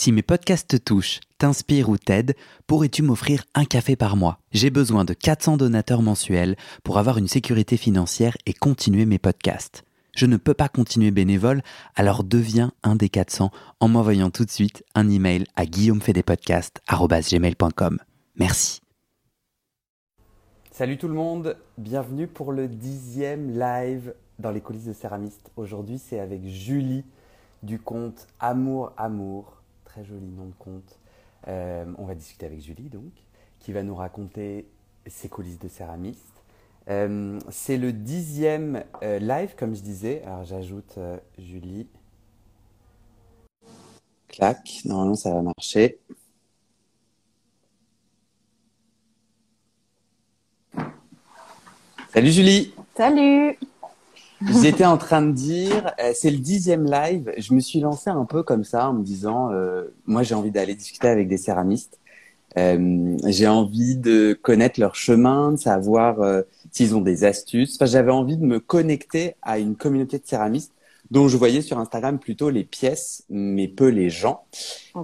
Si mes podcasts te touchent, t'inspirent ou t'aident, pourrais-tu m'offrir un café par mois? J'ai besoin de 400 donateurs mensuels pour avoir une sécurité financière et continuer mes podcasts. Je ne peux pas continuer bénévole, alors deviens un des 400 en m'envoyant tout de suite un email à guillaumefedepodcast.com. Merci. Salut tout le monde, bienvenue pour le dixième live dans les coulisses de Céramiste. Aujourd'hui c'est avec Julie du compte Amour Amour très joli nom de compte. Euh, on va discuter avec Julie, donc, qui va nous raconter ses coulisses de céramiste. Euh, c'est le dixième euh, live, comme je disais. Alors, j'ajoute Julie. Clac, normalement, ça va marcher. Salut Julie Salut J'étais en train de dire, euh, c'est le dixième live. Je me suis lancé un peu comme ça en me disant, euh, moi j'ai envie d'aller discuter avec des céramistes. Euh, j'ai envie de connaître leur chemin, de savoir euh, s'ils ont des astuces. Enfin, j'avais envie de me connecter à une communauté de céramistes dont je voyais sur Instagram plutôt les pièces, mais peu les gens.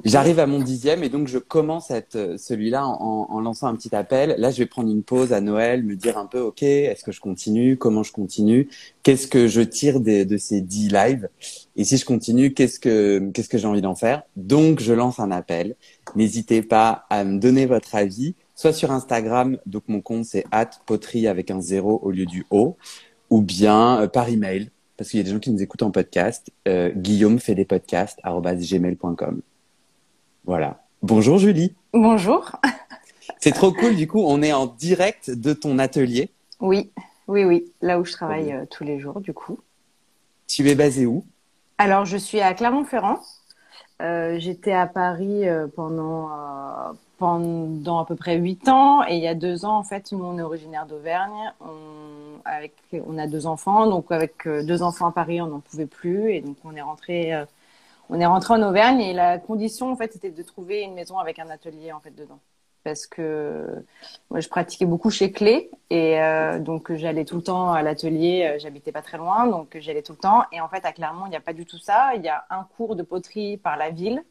J'arrive à mon dixième et donc je commence être celui-là en, en, lançant un petit appel. Là, je vais prendre une pause à Noël, me dire un peu, ok, est-ce que je continue? Comment je continue? Qu'est-ce que je tire de, de ces dix lives? Et si je continue, qu'est-ce que qu'est-ce que j'ai envie d'en faire? Donc, je lance un appel. N'hésitez pas à me donner votre avis, soit sur Instagram, donc mon compte c'est poterie avec un zéro au lieu du O, ou bien euh, par email parce qu'il y a des gens qui nous écoutent en podcast. Euh, Guillaume fait des podcasts gmail.com. Voilà. Bonjour Julie. Bonjour. C'est trop cool. Du coup, on est en direct de ton atelier. Oui, oui, oui. Là où je travaille euh, tous les jours, du coup. Tu es basée où? Alors, je suis à Clermont-Ferrand. Euh, J'étais à Paris euh, pendant euh, pendant à peu près huit ans. Et il y a deux ans en fait, nous on est originaire d'Auvergne. On avec on a deux enfants, donc avec euh, deux enfants à Paris, on n'en pouvait plus. Et donc on est rentré euh, on est rentré en Auvergne. Et la condition en fait c'était de trouver une maison avec un atelier en fait dedans parce que moi je pratiquais beaucoup chez Clé et euh, donc j'allais tout le temps à l'atelier, euh, j'habitais pas très loin donc j'allais tout le temps et en fait à Clermont il n'y a pas du tout ça, il y a un cours de poterie par la ville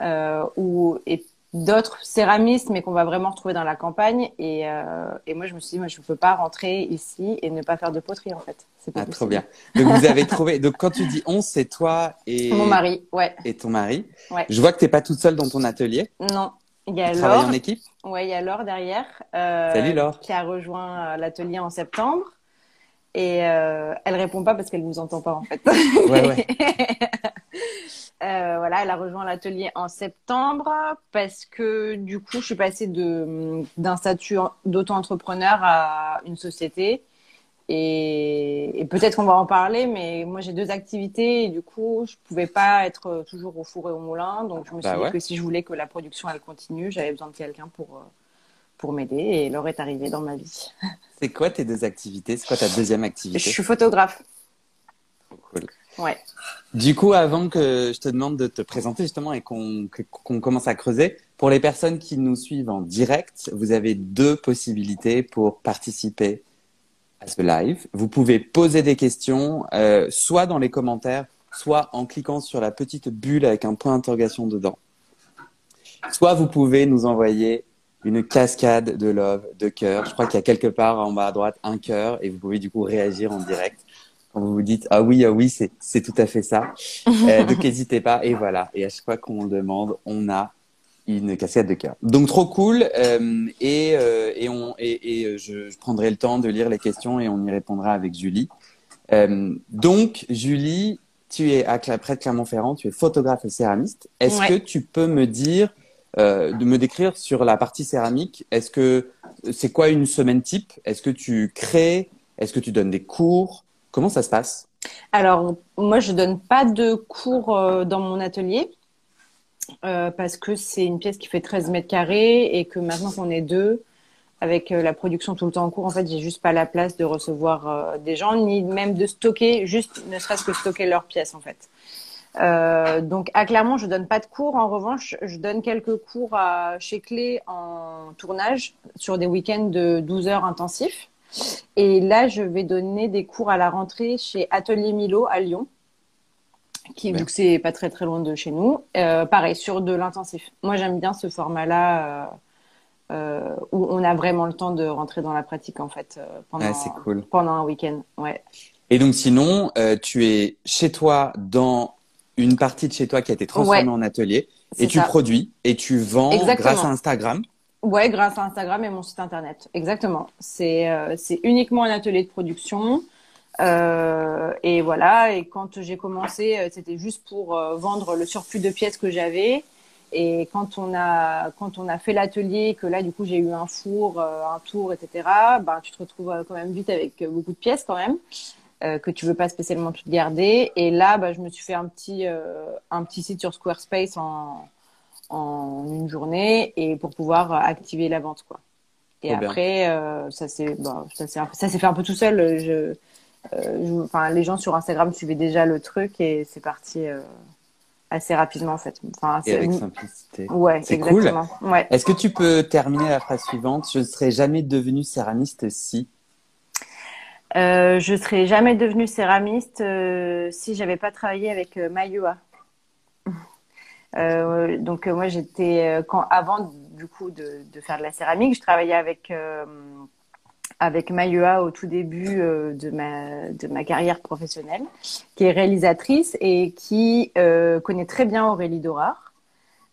euh, où et d'autres céramistes mais qu'on va vraiment retrouver dans la campagne et, euh, et moi je me suis dit moi je ne peux pas rentrer ici et ne pas faire de poterie en fait. C'est pas ah, trop bien. Donc vous avez trouvé donc quand tu dis on c'est toi et mon mari, ouais. Et ton mari. Ouais. Je vois que tu n'es pas toute seule dans ton atelier. Non, il y a Laure. en équipe Ouais, il y a Laure derrière. Euh, Salut Laure. Qui a rejoint euh, l'atelier en septembre. Et euh, elle répond pas parce qu'elle vous entend pas en fait. Ouais, ouais. euh, voilà, elle a rejoint l'atelier en septembre parce que du coup, je suis passée de d'un statut d'auto-entrepreneur à une société et, et peut-être qu'on va en parler, mais moi j'ai deux activités et du coup je pouvais pas être toujours au four et au moulin, donc je me suis Bah dit ouais. que si je voulais que la production elle continue, j'avais besoin de quelqu'un pour euh, pour m'aider et Laure est arrivée dans ma vie. C'est quoi tes deux activités? C'est quoi ta deuxième Je activité suis photographe. Cool. Ouais. Du coup, avant que je te demande de te présenter justement et qu'on qu'on commence à creuser, pour les personnes qui nous suivent en direct, vous avez deux possibilités pour participer à ce live. Vous pouvez poser des questions, euh, soit dans les commentaires, soit en cliquant sur la petite bulle avec un point d'interrogation dedans. Soit vous pouvez nous envoyer une cascade de love, de cœur. Je crois qu'il y a quelque part en bas à droite un cœur et vous pouvez du coup réagir en direct quand vous vous dites ah oui ah oui c'est c'est tout à fait ça. Euh, donc n'hésitez pas et voilà et à chaque fois qu'on le demande on a une cascade de cœur. Donc trop cool euh, et euh, et on et, et euh, je, je prendrai le temps de lire les questions et on y répondra avec Julie. Euh, donc Julie, tu es à près de Clermont-Ferrand, tu es photographe et céramiste. Est-ce Ouais. que tu peux me dire de me décrire sur la partie céramique Est-ce que c'est quoi une semaine type? Est-ce que tu crées? Est-ce que tu donnes des cours? Comment ça se passe? Alors moi je donne pas de cours dans mon atelier euh, parce que c'est une pièce qui fait 13 mètres carrés et que maintenant qu'on est deux avec euh, la production tout le temps en cours, en fait, j'ai juste pas la place de recevoir euh, des gens, ni même de stocker, juste ne serait-ce que stocker leurs pièces, en fait. Euh, donc à Clermont, je donne pas de cours. En revanche, je donne quelques cours à, chez Clé en tournage sur des week-ends de 12 heures intensifs. Et là, je vais donner des cours à la rentrée chez Atelier Milo à Lyon. Qui vu que c'est pas très très loin de chez nous. Euh, pareil sur de l'intensif. Moi j'aime bien ce format-là euh, où on a vraiment le temps de rentrer dans la pratique en fait pendant cool. pendant un week-end. Ouais. Et donc sinon, tu es chez toi dans une partie de chez toi qui a été transformée en atelier et tu produis et tu vends grâce à Instagram. Ouais, grâce à Instagram et mon site internet. Exactement. C'est c'est uniquement un atelier de production. Euh, et voilà. Et quand j'ai commencé, euh, c'était juste pour euh, vendre le surplus de pièces que j'avais. Et quand on a quand on a fait l'atelier, que là du coup j'ai eu un four, un tour, etc. Ben tu te retrouves quand même vite avec beaucoup de pièces quand même que tu veux pas spécialement toutes garder. Et là, ben, je me suis fait un petit un petit site sur Squarespace en en une journée et pour pouvoir activer la vente quoi. Et après, ça s'est bon, ça s'est fait un peu tout seul. Je euh, enfin, les gens sur Instagram suivaient déjà le truc et c'est parti euh, assez rapidement en fait. Enfin, et avec simplicité. Ouais, c'est cool. Ouais. Est-ce que tu peux terminer la phrase suivante? Je ne serais jamais devenue céramiste si. Euh, je serais jamais devenue céramiste euh, si j'avais pas travaillé avec euh, Mayua. donc moi j'étais quand avant du coup de, de, faire de la céramique, je travaillais avec avec Mayua au tout début euh, de, ma, de ma carrière professionnelle, qui est réalisatrice et qui euh, connaît très bien Aurélie Dorard,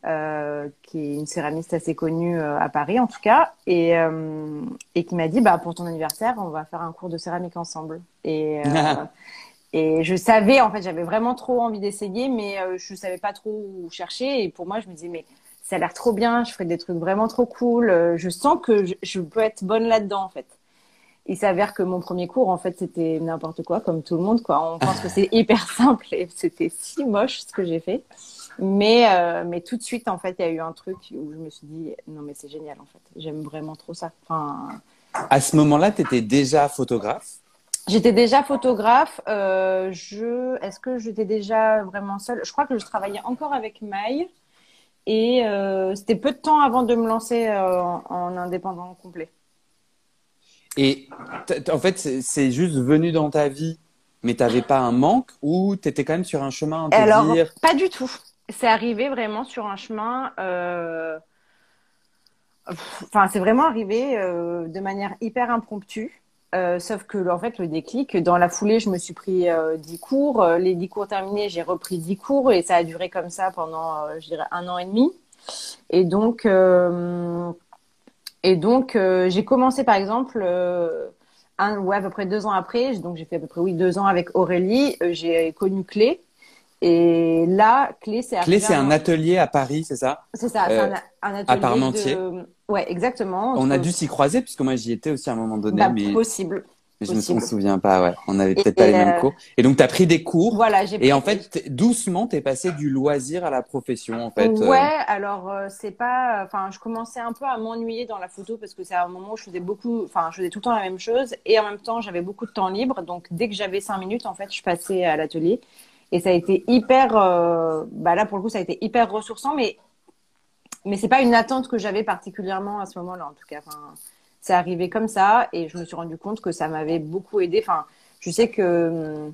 euh, qui est une céramiste assez connue à Paris en tout cas, et, et qui m'a dit bah, pour ton anniversaire, on va faire un cours de céramique ensemble. Et, et je savais, en fait, j'avais vraiment trop envie d'essayer, mais je savais pas trop où chercher. Et pour moi, je me disais, mais ça a l'air trop bien, je ferais des trucs vraiment trop cool, je sens que je, je peux être bonne là-dedans en fait il s'avère que mon premier cours, en fait, c'était n'importe quoi, comme tout le monde, quoi. On pense que c'est hyper simple et c'était si moche ce que j'ai fait. Mais, euh, mais tout de suite, en fait, il y a eu un truc où je me suis dit, non, mais c'est génial, en fait. J'aime vraiment trop ça. Enfin... À ce moment-là, tu étais déjà photographe? J'étais déjà photographe. Euh, je... Est-ce que j'étais déjà vraiment seule? Je crois que je travaillais encore avec Maï. Et euh, c'était peu de temps avant de me lancer en indépendant complet. Et en fait, c'est juste venu dans ta vie, mais tu n'avais pas un manque ou tu étais quand même sur un chemin à Alors, pas du tout. C'est arrivé vraiment sur un chemin. Euh... Enfin, c'est vraiment arrivé euh, de manière hyper impromptue. Euh, sauf que en fait le déclic dans la foulée je me suis pris euh, 10 cours les 10 cours terminés j'ai repris 10 cours et ça a duré comme ça pendant je dirais un an et demi et donc et donc, euh, j'ai commencé, par exemple, euh, un, ouais, à peu près deux ans après, donc j'ai fait à peu près, oui, deux ans avec Aurélie, euh, j'ai connu Clé. Et là, Clé, c'est Clé, c'est un atelier à Paris, c'est ça? C'est ça, c'est un, un, atelier. À Parmentier. De... Ouais, exactement. On a dû s'y croiser, puisque moi, j'y étais aussi à un moment donné. Bah, mais... Possible. Je me souviens pas, ouais. On avait peut-être pas les mêmes cours. Et donc, tu as pris des cours. Voilà, j'ai Et en fait, doucement, tu es passé du loisir à la profession, en fait. Ouais, alors, euh, c'est pas. Enfin, je commençais un peu à m'ennuyer dans la photo parce que c'est un moment où je faisais beaucoup. Enfin, je faisais tout le temps la même chose. Et en même temps, j'avais beaucoup de temps libre. Donc, dès que j'avais cinq minutes, en fait, je passais à l'atelier. Et ça a été hyper. Euh... Bah là, pour le coup, ça a été hyper ressourçant. Mais, mais c'est pas une attente que j'avais particulièrement à ce moment-là, en tout cas. Enfin c'est arrivé comme ça et je me suis rendu compte que ça m'avait beaucoup aidé. Enfin, je sais que hum,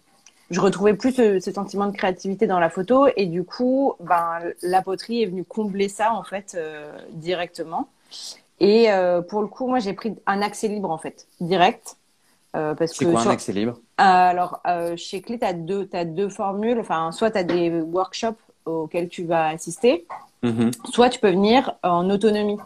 je retrouvais plus ce, sentiment de créativité dans la photo et du coup, ben la poterie est venue combler ça en fait euh, directement. Et euh, pour le coup, moi j'ai pris un accès libre en fait, direct. Euh, parce c'est quoi un accès libre? Alors chez Clé, tu as deux, as deux formules. Enfin, soit tu as des workshops auxquels tu vas assister, mm-hmm. soit tu peux venir en autonomie euh,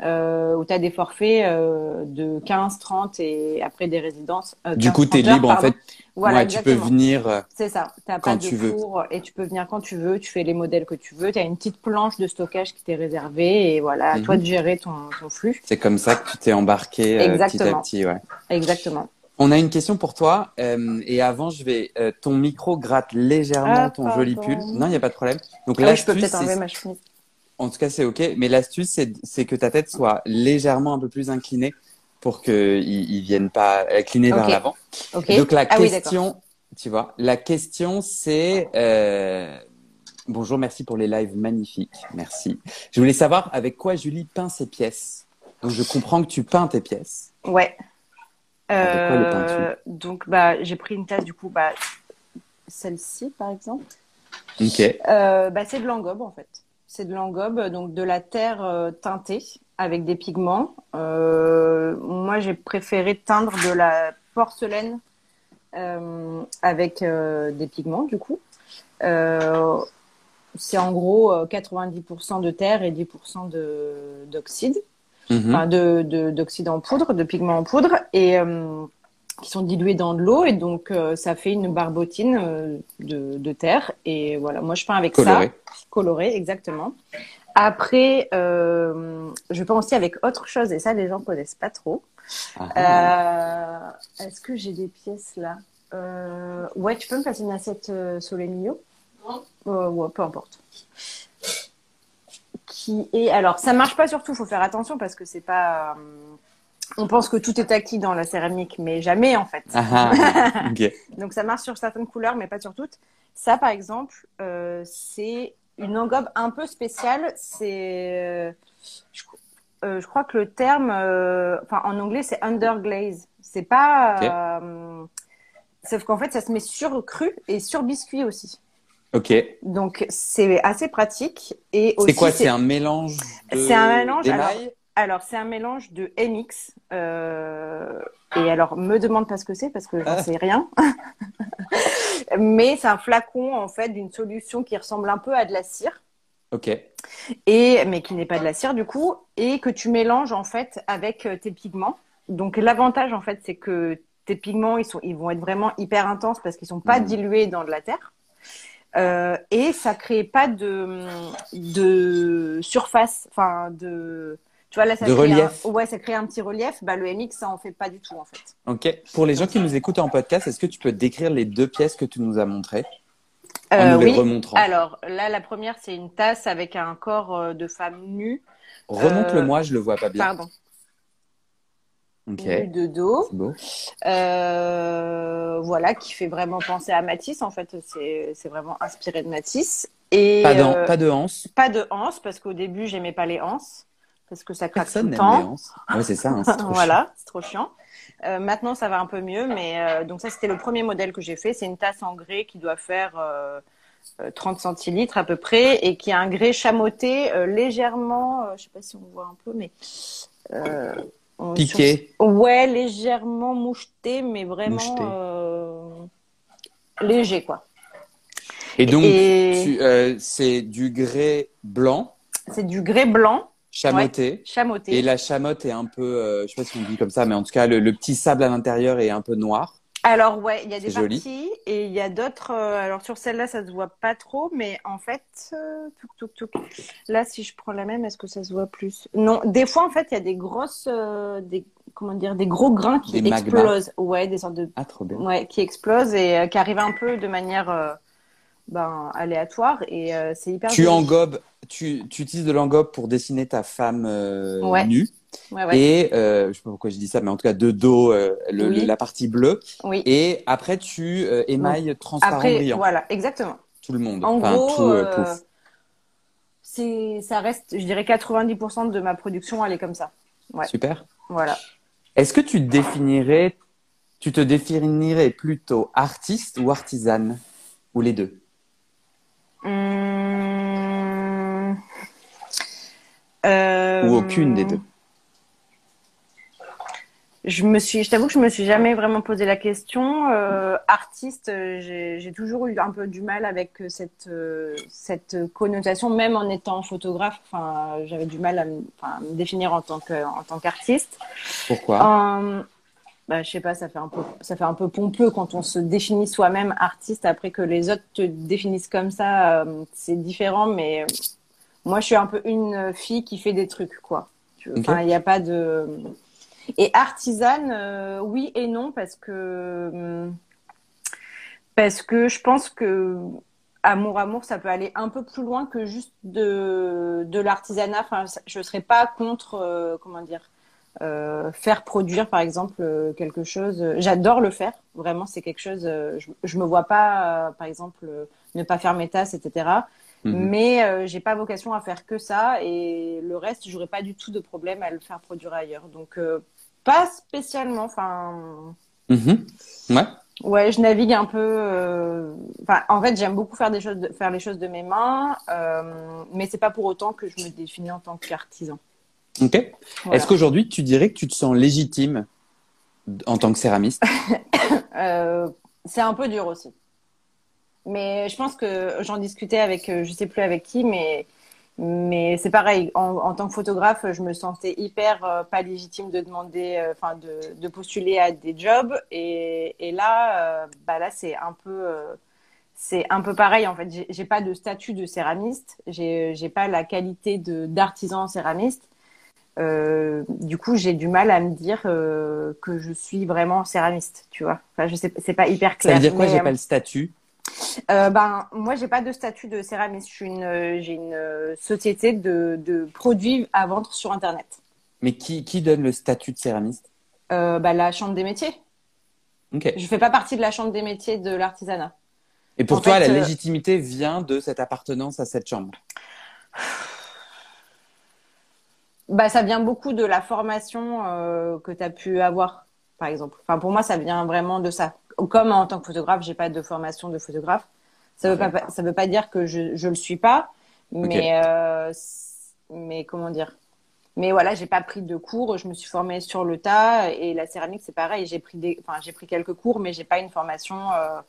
où tu as des forfaits euh, de 15, 30 et après des résidences. Euh, du coup, tu es libre en fait. Voilà, ouais, tu peux venir. Euh, C'est ça. Tu pas de tu cours et tu peux venir quand tu veux. Tu fais les modèles que tu veux. Tu as une petite planche de stockage qui t'est réservée et voilà, à toi mhm. de gérer ton, ton flux. C'est comme ça que tu t'es embarqué euh, petit à petit. Ouais. Exactement. On a une question pour toi. Euh, et avant, je vais. Euh, ton micro gratte légèrement ah, ton joli pull. Non, il n'y a pas de problème. Donc là, je peux peut-être enlever ma chemise. En tout cas, c'est OK. Mais l'astuce, c'est que ta tête soit légèrement un peu plus inclinée pour qu'ils ne viennent pas incliner vers l'avant. Donc, la ah question, tu vois, la question, c'est... Euh... Bonjour, merci pour les lives magnifiques. Merci. Je voulais savoir avec quoi Julie peint ses pièces. Donc, je comprends que tu peins tes pièces. Ouais. Euh, donc, bah, j'ai pris une tasse, du coup, bah, celle-ci, par exemple. Ok. Euh, bah, c'est de l'engobe en fait. C'est de l'engobe, donc de la terre euh, teintée avec des pigments. Euh, moi, j'ai préféré teindre de la porcelaine euh, avec euh, des pigments du coup. C'est en gros euh, 90% de terre et 10% de d'oxyde, Mhm. enfin de de- d'oxyde en poudre, de pigments en poudre et qui sont dilués dans de l'eau et donc euh, ça fait une barbotine euh, de, de terre et voilà. Moi, je peins avec Coloré. ça, coloré exactement. Après, euh, je peins aussi avec autre chose et ça, les gens connaissent pas trop. Ah. Euh, Est-ce que j'ai des pièces là? Euh, Ouais, tu peux me passer une assiette euh, Solenio euh, Ouais, peu importe. Qui est alors, ça marche pas surtout. Faut faire attention parce que c'est pas. On pense que tout est acquis dans la cérámique, mais jamais en fait. Ah, ah. Ok. Donc ça marche sur certaines couleurs, mais pas sur toutes. Ça, par exemple, euh, c'est une engobe un peu spéciale. C'est, euh, je, euh, je crois que le terme, euh, enfin en anglais, c'est underglaze. C'est pas. sauf qu'en fait, ça se met sur cru et sur biscuit aussi. Ok. Donc c'est assez pratique et aussi. C'est quoi C'est un mélange de C'est un mélange, Alors, c'est un mélange de MX. euh, et alors, me demande pas ce que c'est parce que j'en Ah. sais rien. Mais c'est un flacon, en fait, d'une solution qui ressemble un peu à de la cire. Ok. Et, mais qui n'est pas de la cire, du coup. Et que tu mélanges, en fait, avec euh, tes pigments. Donc, l'avantage, en fait, c'est que tes pigments, ils, sont, ils vont être vraiment hyper intenses parce qu'ils sont pas Mhm. dilués dans de la terre. Euh, et ça crée pas de, de surface, enfin de, tu vois là ça De crée relief. un, ouais ça crée un petit relief. Bah le MX ça en fait pas du tout en fait. Ok. Pour les gens qui nous écoutent en podcast, est-ce que tu peux décrire les deux pièces que tu nous as montrées en Euh, nous les oui. remontrant? Alors là la première c'est une tasse avec un corps euh, de femme nue. Remonte-le-moi, je le vois pas bien. Pardon. Ok. Nue de dos. Beau. Euh, voilà qui fait vraiment penser à Matisse en fait. C'est c'est vraiment inspiré de Matisse. Et Pas, d'an- euh, pas de hanse. pas de anse parce qu'au début j'aimais pas les anses parce que ça craque Personne tout le temps. hanses. Ouais, c'est ça. hein, c'est trop voilà, c'est trop chiant. Euh, maintenant, ça va un peu mieux, mais euh, donc ça, c'était le premier modèle que j'ai fait. C'est une tasse en grès qui doit faire euh, euh, 30 centilitres à peu près et qui a un grès chamoté euh, légèrement, euh, je sais pas si on voit un peu, mais euh, Piqué. sur- ouais, légèrement moucheté, mais vraiment euh, léger quoi. Et donc, Et- euh, c'est du grès blanc, C'est du grès blanc chamoté. chamoté. Et la chamotte est un peu, euh, je sais pas si on dit comme ça, mais en tout cas, le, le petit sable à l'intérieur est un peu noir. Alors ouais, il y a des joli. parties et il y a d'autres. euh, alors sur celle-là, ça se voit pas trop, mais en fait, euh, touc, touc, touc. Là, si je prends la même, est-ce que ça se voit plus? Non, des fois en fait, il y a des grosses, euh, des comment dire, des gros grains qui Des explosent. Ouais, des sortes de, Ah, trop bien. ouais, qui explosent et euh, qui arrivent un peu de manière, ben, aléatoire et euh, c'est hyper. Tu engobes, tu, tu utilises de l'engobe pour dessiner ta femme euh, Ouais. nue. Ouais, ouais. Et euh, je sais pas pourquoi je dis ça, mais en tout cas de dos, euh, le- Oui. le- la partie bleue. Oui. Et après, tu émailles transparent Après, brillant. voilà, exactement. Tout le monde. En enfin, gros, c'est, ça reste, je dirais 90% de ma production, elle est comme ça. Super. Voilà. Est-ce que tu définirais, tu te définirais plutôt artiste ou artisane? Ou les deux? Hum, euh, Ou aucune des deux Je me suis, je t'avoue que je me suis jamais vraiment posé la question. Euh, artiste, euh, j'ai toujours eu un peu du mal avec cette euh, cette connotation, même en étant photographe. Enfin, j'avais du mal à me, enfin, à me définir en tant que en tant qu'artiste. Pourquoi? Euh, bah, je sais pas, ça fait un peu, ça fait un peu pompeux quand on se définit soi-même artiste après que les autres te définissent comme ça. euh, c'est différent, mais moi, je suis un peu une fille qui fait des trucs, quoi. Enfin, il n'y a pas de. Et artisane, euh, oui et non, parce que parce que je pense que amour amour, ça peut aller un peu plus loin que juste de de l'artisanat. Enfin, je serais pas contre, euh, comment dire euh, faire produire par exemple euh, quelque chose. J'adore le faire, vraiment c'est quelque chose. euh, je, je me vois pas, euh, par exemple, euh, ne pas faire mes tasses, etc. Mhm. Mais euh, j'ai pas vocation à faire que ça et le reste, j'aurais pas du tout de problème à le faire produire ailleurs. Donc euh, pas spécialement. Enfin, Mhm. Ouais. Ouais, je navigue un peu. euh, Enfin, en fait, j'aime beaucoup faire des choses, de- faire les choses de mes mains, euh, mais c'est pas pour autant que je me définis en tant qu'artisan. Ok. Voilà. Est-ce qu'aujourd'hui, tu dirais que tu te sens légitime en tant que céramiste? Euh, c'est un peu dur aussi. Mais je pense que j'en discutais avec, euh, je sais plus avec qui, mais, mais c'est pareil. En, en tant que photographe, je me sentais hyper euh, pas légitime de demander, euh, enfin, de, de postuler à des jobs. Et, et là, bah là, c'est un peu, c'est un peu pareil. En fait, j'ai pas de statut de céramiste. J'ai, j'ai pas la qualité de d'artisan céramiste. Euh, du coup, j'ai du mal à me dire euh, que je suis vraiment céramiste, tu vois. Enfin, je sais, c'est pas hyper Ça clair. veut dire quoi J'ai pas le statut? euh, ben, moi, j'ai pas de statut de céramiste. Je suis une, euh, j'ai une euh, société de, de produits à vendre sur Internet. Mais qui, qui donne le statut de céramiste? Euh, bah, la chambre des métiers. Ok. Je fais pas partie de la chambre des métiers de l'artisanat. Et pour En toi, fait, la euh, légitimité vient de cette appartenance à cette chambre? Bah, ça vient beaucoup de la formation euh, que tu as pu avoir, par exemple. Enfin, pour moi, ça vient vraiment de ça. Comme en tant que photographe, j'ai pas de formation de photographe. Ça veut pas, ça veut pas dire que je, je le suis pas, mais, euh, mais comment dire? Mais voilà, j'ai pas pris de cours. Je me suis formée sur le tas et la céramique, c'est pareil. J'ai pris des, enfin, j'ai pris quelques cours, mais j'ai pas une formation euh,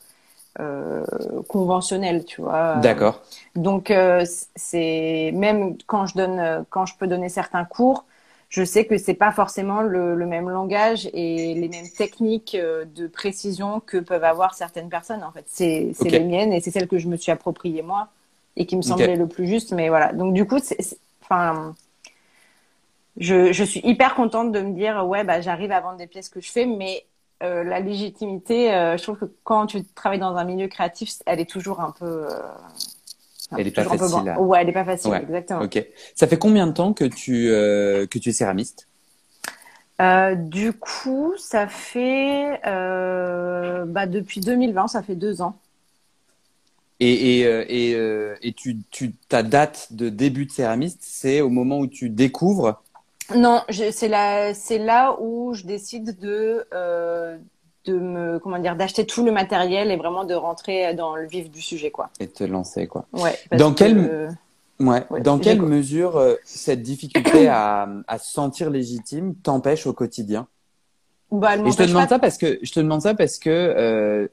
euh, conventionnelle, tu vois. D'accord. Donc euh, c'est même quand je donne euh, quand je peux donner certains cours, je sais que c'est pas forcément le, le même langage et les mêmes techniques euh, de précision que peuvent avoir certaines personnes en fait. C'est c'est Ok. les miennes et c'est celles que je me suis appropriées moi et qui me Ok. semblaient le plus juste mais voilà. Donc du coup c'est- enfin je, je suis hyper contente de me dire ouais bah j'arrive à vendre des pièces que je fais mais euh, la légitimité euh, je trouve que quand tu travailles dans un milieu créatif elle est toujours un peu euh, Elle est pas peu facile à- Ouais, elle est pas facile, Ouais. exactement. Ok. Ça fait combien de temps que tu, que tu es céramiste? Du coup, ça fait bah, depuis 2020, ça fait deux ans. Et, et, et, et tu, tu, ta date de début de céramiste, c'est au moment où tu découvres. Non, c'est là, c'est là où je décide de euh, de me comment dire d'acheter tout le matériel et vraiment de rentrer dans le vif du sujet, quoi. Et te lancer, quoi. Ouais. Dans que, quel- euh, Ouais. Ouais, Dans quelle mesure euh, cette difficulté à, à se sentir légitime t'empêche au quotidien? Bah, Et je te demande pas- ça parce que je te demande ça parce que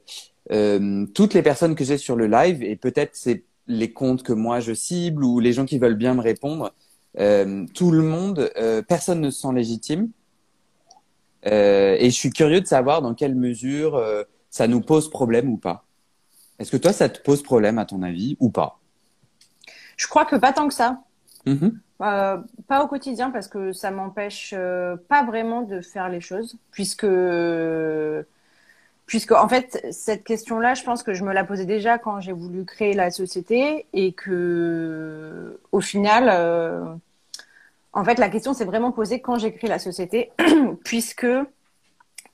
toutes les personnes que j'ai sur le live et peut-être c'est les comptes que moi je cible ou les gens qui veulent bien me répondre, euh, tout le monde, euh, personne ne se sent légitime. Euh, et je suis curieux de savoir dans quelle mesure ça nous pose problème ou pas. Est-ce que toi ça te pose problème à ton avis ou pas? Je crois que pas tant que ça. Mhm. Euh, pas au quotidien parce que ça m'empêche euh, pas vraiment de faire les choses puisque puisque en fait cette question-là je pense que je me la posais déjà quand j'ai voulu créer la société et que au final euh, en fait la question s'est vraiment posée quand j'ai créé la société puisque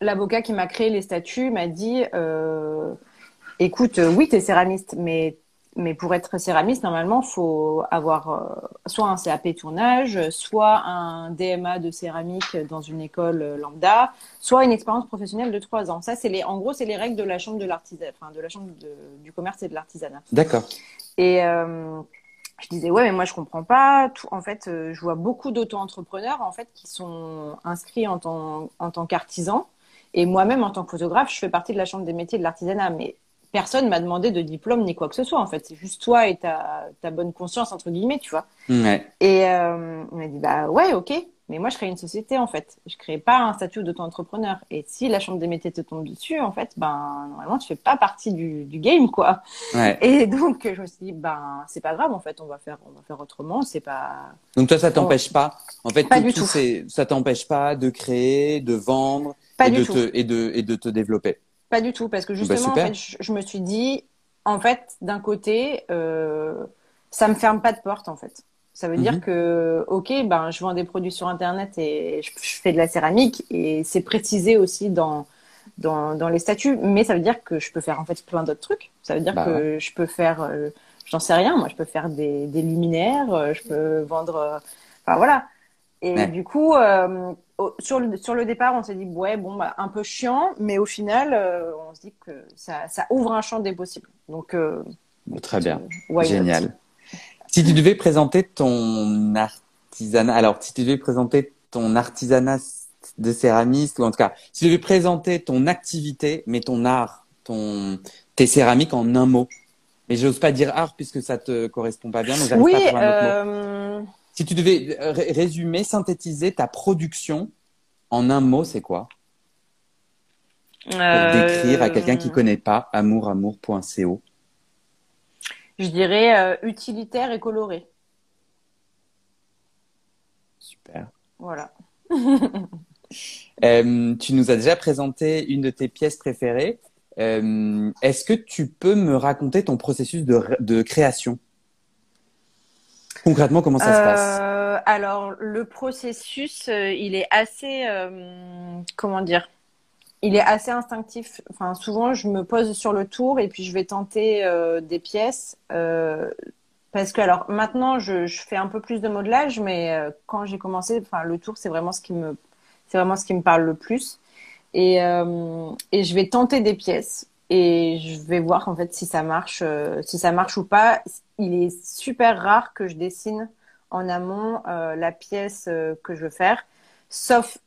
l'avocat qui m'a créé les statuts m'a dit euh, écoute euh, oui tu es céramiste mais mais pour être céramiste, normalement, faut avoir euh, soit un CAP tournage, soit un DMA de céramique dans une école lambda, soit une expérience professionnelle de trois ans. Ça, c'est les, en gros, c'est les règles de la chambre de l'artisanat, enfin, de la chambre de- du commerce et de l'artisanat. D'accord. Et euh, je disais ouais, mais moi je comprends pas. Tout, en fait, euh, je vois beaucoup d'auto-entrepreneurs en fait qui sont inscrits en tant en tant qu'artisans. Et moi-même en tant que photographe, je fais partie de la chambre des métiers de l'artisanat, mais personne m'a demandé de diplôme ni quoi que ce soit. En fait, c'est juste toi et ta ta bonne conscience entre guillemets, tu vois. Ouais. Et euh, on m'a dit bah ouais, ok. Mais moi, je crée une société en fait. Je crée pas un statut d'auto-entrepreneur. Et si la chambre des métiers te tombe dessus, en fait, ben normalement, tu fais pas partie du, du game, quoi. Ouais. Et donc, je me suis dit, ben, c'est pas grave, en fait, on va faire, on va faire autrement, c'est pas. Donc toi, ça t'empêche pas. En fait, Pas du tout ça t'empêche pas de créer, de vendre Pas et du de tout. te et de et de te développer. Pas du tout, parce que justement, en fait, je, je me suis dit, en fait, d'un côté, euh, ça me ferme pas de porte, en fait. Ça veut Mhm. dire que, ok, ben, je vends des produits sur Internet et je, je fais de la céramique et c'est précisé aussi dans, dans, dans les statuts, mais ça veut dire que je peux faire en fait plein d'autres trucs. Ça veut dire Bah que je peux faire, euh, j'en sais rien, moi, je peux faire des, des luminaires, euh, je peux vendre, euh, enfin voilà. Et du coup, euh, sur, le, sur le départ, on s'est dit, ouais, bon, bah, un peu chiant, mais au final, euh, on se dit que ça, ça, ouvre un champ des possibles. Donc, euh, Très bien. Génial. Si tu devais présenter ton artisanat, alors si tu devais présenter ton artisanat de céramiste, ou en tout cas, si tu devais présenter ton activité, mais ton art, ton, tes céramiques en un mot. Mais j'ose pas dire art puisque ça te correspond pas bien, donc oui, pas à un autre mot. Si tu devais résumer, synthétiser ta production en un mot, c'est quoi? Pour décrire à quelqu'un qui connaît pas amouramour.co. Je dirais euh, utilitaire et coloré. Super. Voilà. Euh, tu nous as déjà présenté une de tes pièces préférées. Euh, est-ce que tu peux me raconter ton processus de, création? Concrètement, comment ça se passe? Alors, le processus, il est assez, comment dire? Il est assez instinctif. Enfin, souvent, je me pose sur le tour et puis je vais tenter euh, des pièces. Euh, parce que, alors, maintenant, je, je, fais un peu plus de modelage, mais euh, quand j'ai commencé, enfin, le tour, c'est vraiment ce qui me, c'est vraiment ce qui me parle le plus. Et, euh, et je vais tenter des pièces et je vais voir en fait si ça marche, si ça marche ou pas. Il est super rare que je dessine en amont la pièce que je veux faire, sauf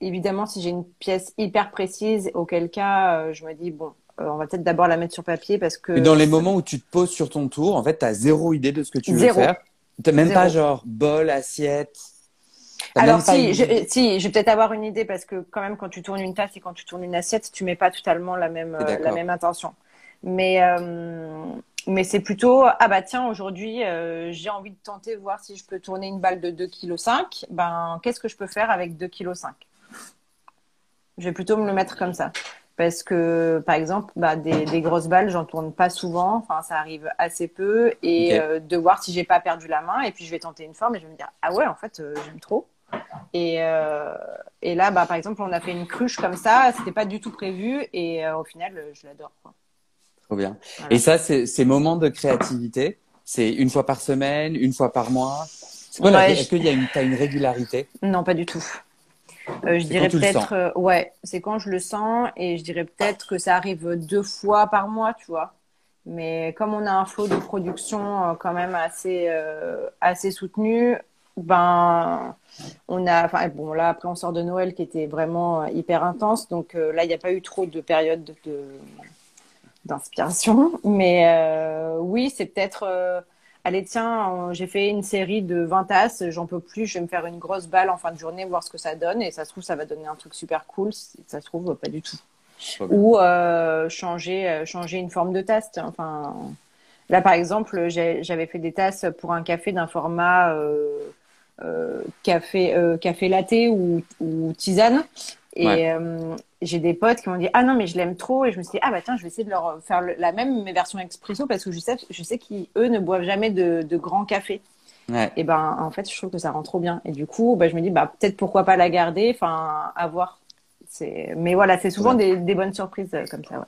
évidemment, si j'ai une pièce hyper précise, auquel cas, euh, je me dis, bon, euh, on va peut-être d'abord la mettre sur papier parce que. Et dans les moments où tu te poses sur ton tour, en fait, tu as zéro idée de ce que tu veux faire. Tu même pas genre bol, assiette. Alors si, je, si, je vais peut-être avoir une idée parce que quand même quand tu tournes une tasse et quand tu tournes une assiette, tu mets pas totalement la même euh, la même intention. Mais mais c'est plutôt ah bah tiens aujourd'hui j'ai envie de tenter voir si je peux tourner une balle de 2 kg 5 ben qu'est-ce que je peux faire avec 2 kg 5 je vais plutôt me le mettre comme ça. Parce que, par exemple, bah, des, des, grosses balles, j'en tourne pas souvent. Enfin, ça arrive assez peu. Et euh, de voir si j'ai pas perdu la main. Et puis, je vais tenter une forme et je vais me dire, ah ouais, en fait, euh, j'aime trop. Et, euh, et là, bah, par exemple, on a fait une cruche comme ça. C'était pas du tout prévu. Et au final, je l'adore. Trop bien. Et ça, c'est ces moments de créativité, c'est une fois par semaine, une fois par mois. Est-ce qu'il y a une, as une régularité? Non, pas du tout. Euh, je dirais peut-être, euh, ouais, c'est quand je le sens et je dirais peut-être que ça arrive deux fois par mois, tu vois. Mais comme on a un flot de production euh, quand même assez, assez soutenu, ben, on a, enfin bon, là après on sort de Noël qui était vraiment hyper intense, donc là il n'y a pas eu trop de période de d'inspiration, mais oui, c'est peut-être allez tiens, j'ai fait une série de 20 tasses, j'en peux plus, je vais me faire une grosse balle en fin de journée, voir ce que ça donne, et ça se trouve, ça va donner un truc super cool, ça se trouve, pas du tout. Ou euh, changer, euh, changer une forme de tasse. Enfin, là, par exemple, j'avais fait des tasses pour un café d'un format euh, café, café latte ou, ou tisane. Et euh, j'ai des potes qui m'ont dit ah non mais je l'aime trop et je me suis dit ah bah tiens je vais essayer de leur faire la même mais version expresso parce que je sais je sais qu'eux ne boivent jamais de, de grand café. Ouais. Et ben en fait je trouve que ça rend trop bien et du coup bah, je me dis bah peut-être pourquoi pas la garder enfin à voir. Mais voilà c'est souvent des, des, bonnes surprises euh, comme ça.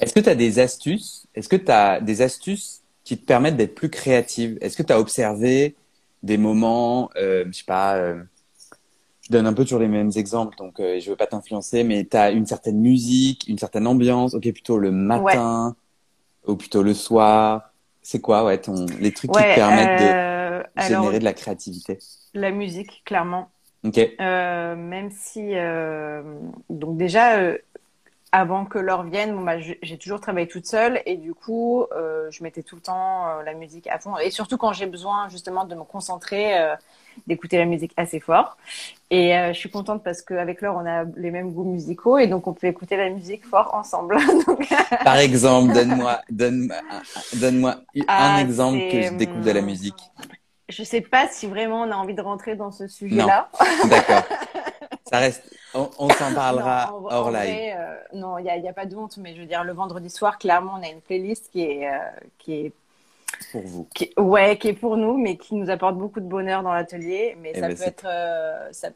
Est-ce que tu as des astuces? Est-ce que tu as des astuces qui te permettent d'être plus créative? Est-ce que tu as observé des moments euh, je sais pas euh, je donne un peu toujours les mêmes exemples, donc euh, je veux pas t'influencer, mais tu as une certaine musique, une certaine ambiance, ok, plutôt le matin ou plutôt le soir. C'est quoi, ouais, ton, les trucs qui te permettent de euh, générer de la créativité? La musique, clairement. Ok. Euh, même si, donc déjà, avant que l'heure vienne, bon, bah, j'ai toujours travaillé toute seule et du coup, je mettais tout le temps la musique à fond. Et surtout quand j'ai besoin justement de me concentrer, d'écouter la musique assez fort. Et euh, je suis contente parce qu'avec Laure, on a les mêmes goûts musicaux et donc on peut écouter la musique fort ensemble. Par exemple, donne-moi donne, donne un ah, exemple que je découvre de la musique. Je sais pas si vraiment on a envie de rentrer dans ce sujet-là. D'accord. Ça reste. On, s'en parlera hors live. Euh, non, il n'y a, pas de honte, mais je veux dire, le vendredi soir, clairement, on a une playlist qui est, euh, qui est pour vous. Qui, ouais, qui est pour nous, mais qui nous apporte beaucoup de bonheur dans l'atelier. Mais eh ça ben, peut être, euh, ça,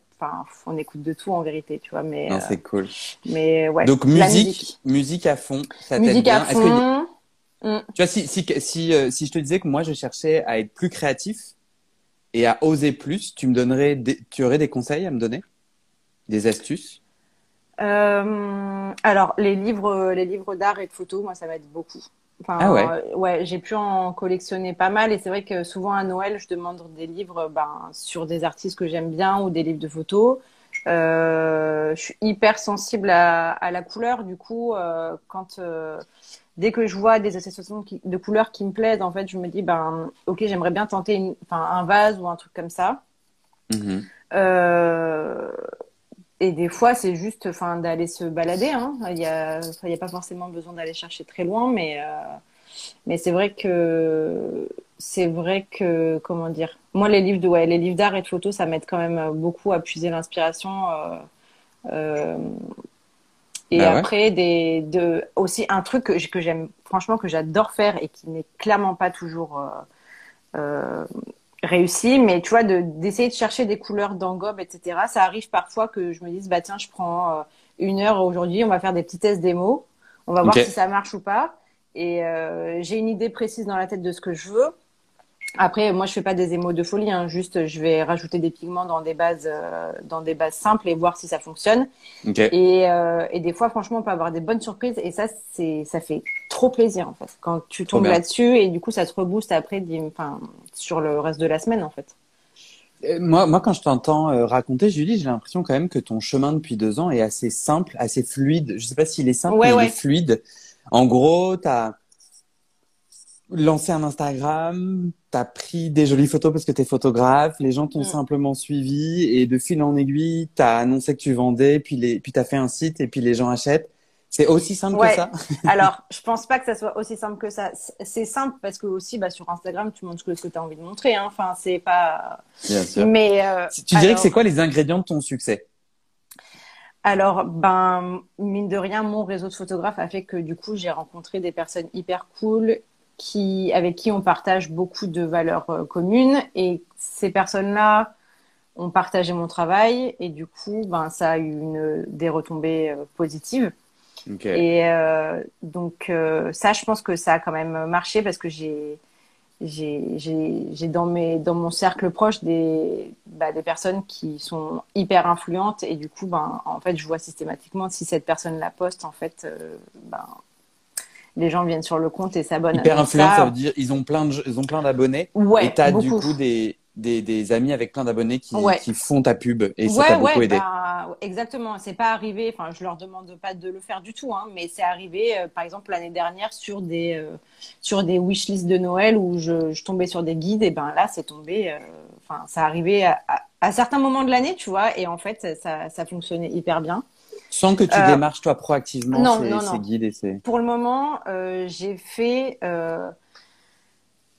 on écoute de tout en vérité, tu vois. Mais non, c'est euh, cool. Mais ouais. Donc musique, musique, à fond, ça musique bien? à fond. Mm. Tu vois, si si si, euh, si je te disais que moi je cherchais à être plus créatif, Et à oser plus, tu me donnerais, des... tu aurais des conseils à me donner, des astuces? Euh, Alors les livres, les livres d'art et de photo, moi ça m'aide beaucoup. Enfin, ah ouais? Euh, ouais, j'ai pu en collectionner pas mal et c'est vrai que souvent à Noël, je demande des livres ben, sur des artistes que j'aime bien ou des livres de photos. Euh, je suis hyper sensible à, à, la couleur, du coup, euh, quand euh, dès que je vois des associations qui, de couleurs qui me plaisent, en fait, je me dis ben ok, j'aimerais bien tenter une, un vase ou un truc comme ça. Mmh. Et des fois, c'est juste enfin d'aller se balader. Hein. Il y a, pas forcément besoin d'aller chercher très loin, mais mais c'est vrai que c'est vrai que comment dire moi les livres de ouais, les livres d'art et de photos ça m'aide quand même euh, beaucoup à puiser l'inspiration euh, euh, et bah après des de aussi un truc que, que j'aime franchement que j'adore faire et qui n'est clairement pas toujours euh, réussi mais tu vois de d'essayer de chercher des couleurs d'engobe etc ça arrive parfois que je me dise bah tiens je prends une heure aujourd'hui on va faire des petits tests démo on va voir si ça marche ou pas et j'ai une idée précise dans la tête de ce que je veux après, moi, je fais pas des émaux de folie. Hein. Juste, je vais rajouter des pigments dans des bases, euh, dans des bases simples et voir si ça fonctionne. Et, euh, et, des fois, franchement, on peut avoir des bonnes surprises. Et ça, c'est, ça fait trop plaisir en fait quand tu tombes là-dessus et du coup, ça te rebooste après, enfin, sur le reste de la semaine en fait. Euh, moi, moi, quand je t'entends euh, raconter, Julie, j'ai l'impression quand même que ton chemin depuis deux ans est assez simple, assez fluide. Je sais pas s'il est simple, mais il est fluide. En gros, tu as lancé un Instagram, t'as pris des jolies photos parce que t'es photographe, les gens t'ont mm. simplement suivi et de fil en aiguille, t'as annoncé que tu vendais, puis les, puis t'as fait un site et puis les gens achètent. C'est aussi simple que ça Alors, je pense pas que ça soit aussi simple que ça. C'est simple parce que aussi, bah, sur Instagram, tu montres ce que tu as envie de montrer. Hein. Enfin, c'est pas. Bien sûr. Mais euh, tu dirais que c'est quoi les ingrédients de ton succès? Alors, ben, mine de rien, mon réseau de photographes a fait que du coup, j'ai rencontré des personnes hyper cool qui, avec qui on partage beaucoup de valeurs euh, communes. Et ces personnes-là ont partagé mon travail et du coup, ben, ça a eu une, des retombées euh, positives. Et euh, donc, ça, je pense que ça a quand même marché parce que j'ai j'ai dans mes dans mon cercle proche des bah, des personnes qui sont hyper influentes et du coup ben en fait je vois systématiquement si cette personne la poste en fait ben les gens viennent sur le compte et s'abonnent. Hyper influent, ça... veut dire ils ont plein de, ils ont plein d'abonnés. Ouais, et t'as du coup des, des, des, amis avec plein d'abonnés qui, qui font ta pub et ça t'a beaucoup aidé. Bah, exactement, c'est pas arrivé. Enfin, je leur demande pas de le faire du tout, hein, mais c'est arrivé, euh, par exemple l'année dernière sur des euh, sur des wishlists de Noël où je, je, tombais sur des guides et ben là c'est tombé. Euh, enfin, ça arrivait à, à, à, certains moments de l'année, tu vois, et en fait ça, ça fonctionnait hyper bien. Sans que tu euh, démarches toi proactivement non, ces, non, non. guides et ces... Pour le moment, j'ai fait,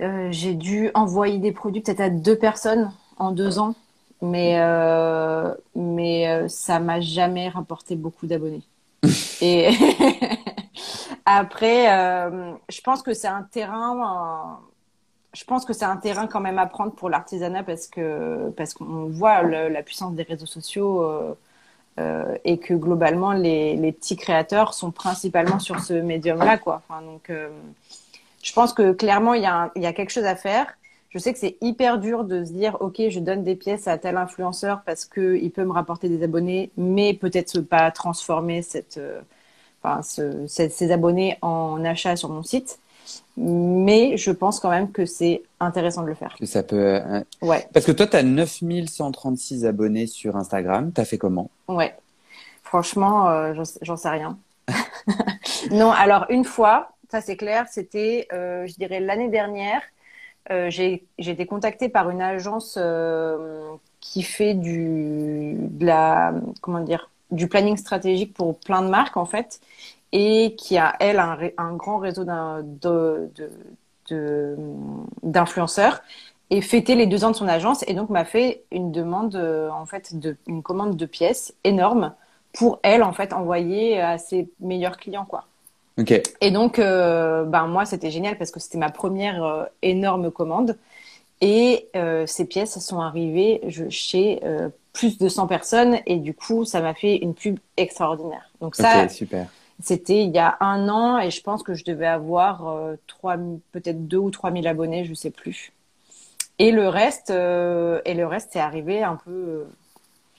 euh, j'ai dû envoyer des produits peut-être à deux personnes en deux ans, mais euh, mais euh, ça m'a jamais rapporté beaucoup d'abonnés. et après, je pense que c'est un terrain. je pense que c'est un terrain quand même à prendre pour l'artisanat parce que parce qu'on voit le, la puissance des réseaux sociaux euh, et que globalement les, les, petits créateurs sont principalement sur ce médium-là, quoi. Enfin, donc, euh, je pense que clairement il y, a il y a quelque chose à faire. Je sais que c'est hyper dur de se dire, ok, je donne des pièces à tel influenceur parce que il peut me rapporter des abonnés, mais peut-être pas transformer cette, euh, enfin, ce, ces abonnés en achats sur mon site mais je pense quand même que c'est intéressant de le faire. Que ça peut. Hein. Ouais. Parce que toi, tu as 9136 abonnés sur Instagram. Tu as fait comment? Ouais. Franchement, euh, j'en sais rien. non, alors une fois, ça c'est clair, c'était, euh, je dirais, l'année dernière. Euh, j'ai été contactée par une agence euh, qui fait du, planning stratégique pour plein de marques en fait et qui a, elle, un, grand réseau d'influenceurs et fêté les deux ans de son agence et donc m'a fait une demande, en fait, de, une commande de pièces énorme pour elle, en fait, envoyer à ses meilleurs clients, quoi. Okay. Et donc, euh, ben moi, c'était génial parce que c'était ma première euh, énorme commande. Et euh, ces pièces sont arrivées je, chez plus de 100 personnes et du coup, ça m'a fait une pub extraordinaire. Donc ça, okay, super. C'était il y a un an et je pense que je devais avoir peut-être deux ou trois mille abonnés, je sais plus. Et le reste, et le reste, c'est arrivé un peu,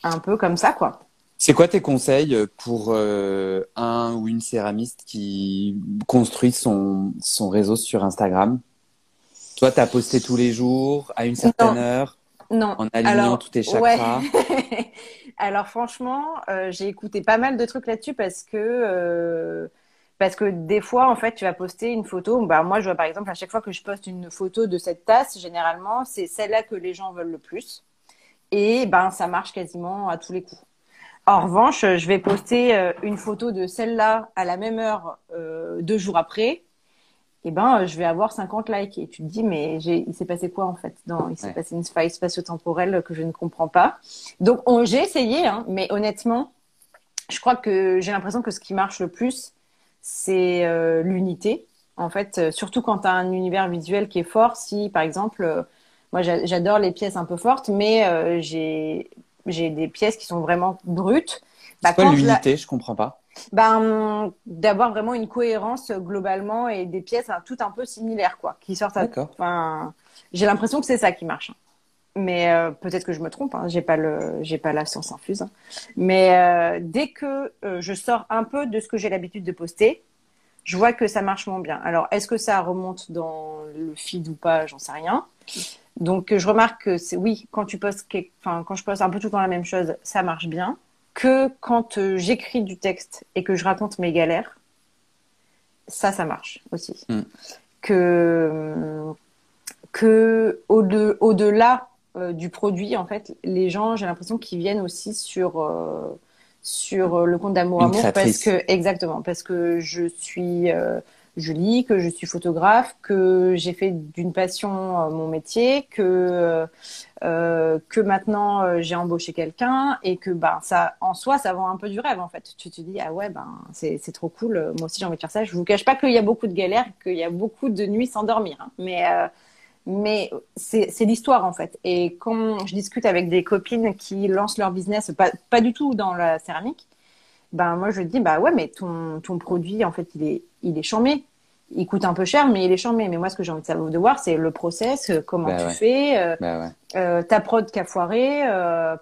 un peu comme ça, quoi. C'est quoi tes conseils pour un ou une céramiste qui construit son, son réseau sur Instagram? Toi, tu as posté tous les jours, à une certaine heure Non. En alignant tous tes chakras? Alors franchement, j'ai écouté pas mal de trucs là-dessus parce que parce que des fois, en fait, tu vas poster une photo. Bah, moi, je vois par exemple, à chaque fois que je poste une photo de cette tasse, généralement, c'est celle-là que les gens veulent le plus. Et ben, ça marche quasiment à tous les coups. En revanche, je vais poster euh, une photo de celle-là à la même heure euh, deux jours après. Et ben, je vais avoir 50 likes. Et tu te dis, mais il s'est passé quoi en fait? Dans, Il s'est passé une faille spatio-temporelle que je ne comprends pas. Donc, j'ai essayé, hein, mais honnêtement, je crois que j'ai l'impression que ce qui marche le plus, c'est euh, l'unité. En fait, euh, surtout quand tu as un univers visuel qui est fort, si par exemple, euh, moi j'adore les pièces un peu fortes, mais j'ai des pièces qui sont vraiment brutes. Bah, c'est quoi l'unité? Je comprends pas. Ben, d'avoir vraiment une cohérence globalement et des pièces hein, toutes un peu similaires, quoi, qui sortent. À... Enfin, j'ai l'impression que c'est ça qui marche. Hein. Mais peut-être que je me trompe. Hein. J'ai pas le, j'ai pas la science infuse. Hein. Mais dès que je sors un peu de ce que j'ai l'habitude de poster, je vois que ça marche moins bien. Alors, est-ce que ça remonte dans le feed ou pas? J'en sais rien. Donc, je remarque que c'est oui, quand tu postes, enfin, quand je poste un peu tout dans la même chose, ça marche bien. Que quand euh, j'écris du texte et que je raconte mes galères, ça, ça marche aussi. Mm. Que que au-delà euh, du produit, en fait, les gens, j'ai l'impression qu'ils viennent aussi sur euh, sur euh, le compte d'amour amour parce que exactement parce que je suis euh, je lis que je suis photographe que j'ai fait d'une passion euh, mon métier que euh, que maintenant j'ai embauché quelqu'un et que ben ça en soi ça vend un peu du rêve en fait tu te dis ah ouais ben c'est c'est trop cool moi aussi j'ai envie de faire ça je vous cache pas qu'il y a beaucoup de galères qu'il y a beaucoup de nuits sans dormir hein. mais mais c'est l'histoire en fait. Et quand je discute avec des copines qui lancent leur business, pas, pas du tout dans la céramique, ben moi je dis bah ouais mais ton, ton produit en fait il est il est chambé. Il coûte un peu cher mais il est chambé. Mais moi ce que j'ai envie de voir c'est le process, euh, comment bah tu fais, euh, bah euh, ta prod qui a foiré,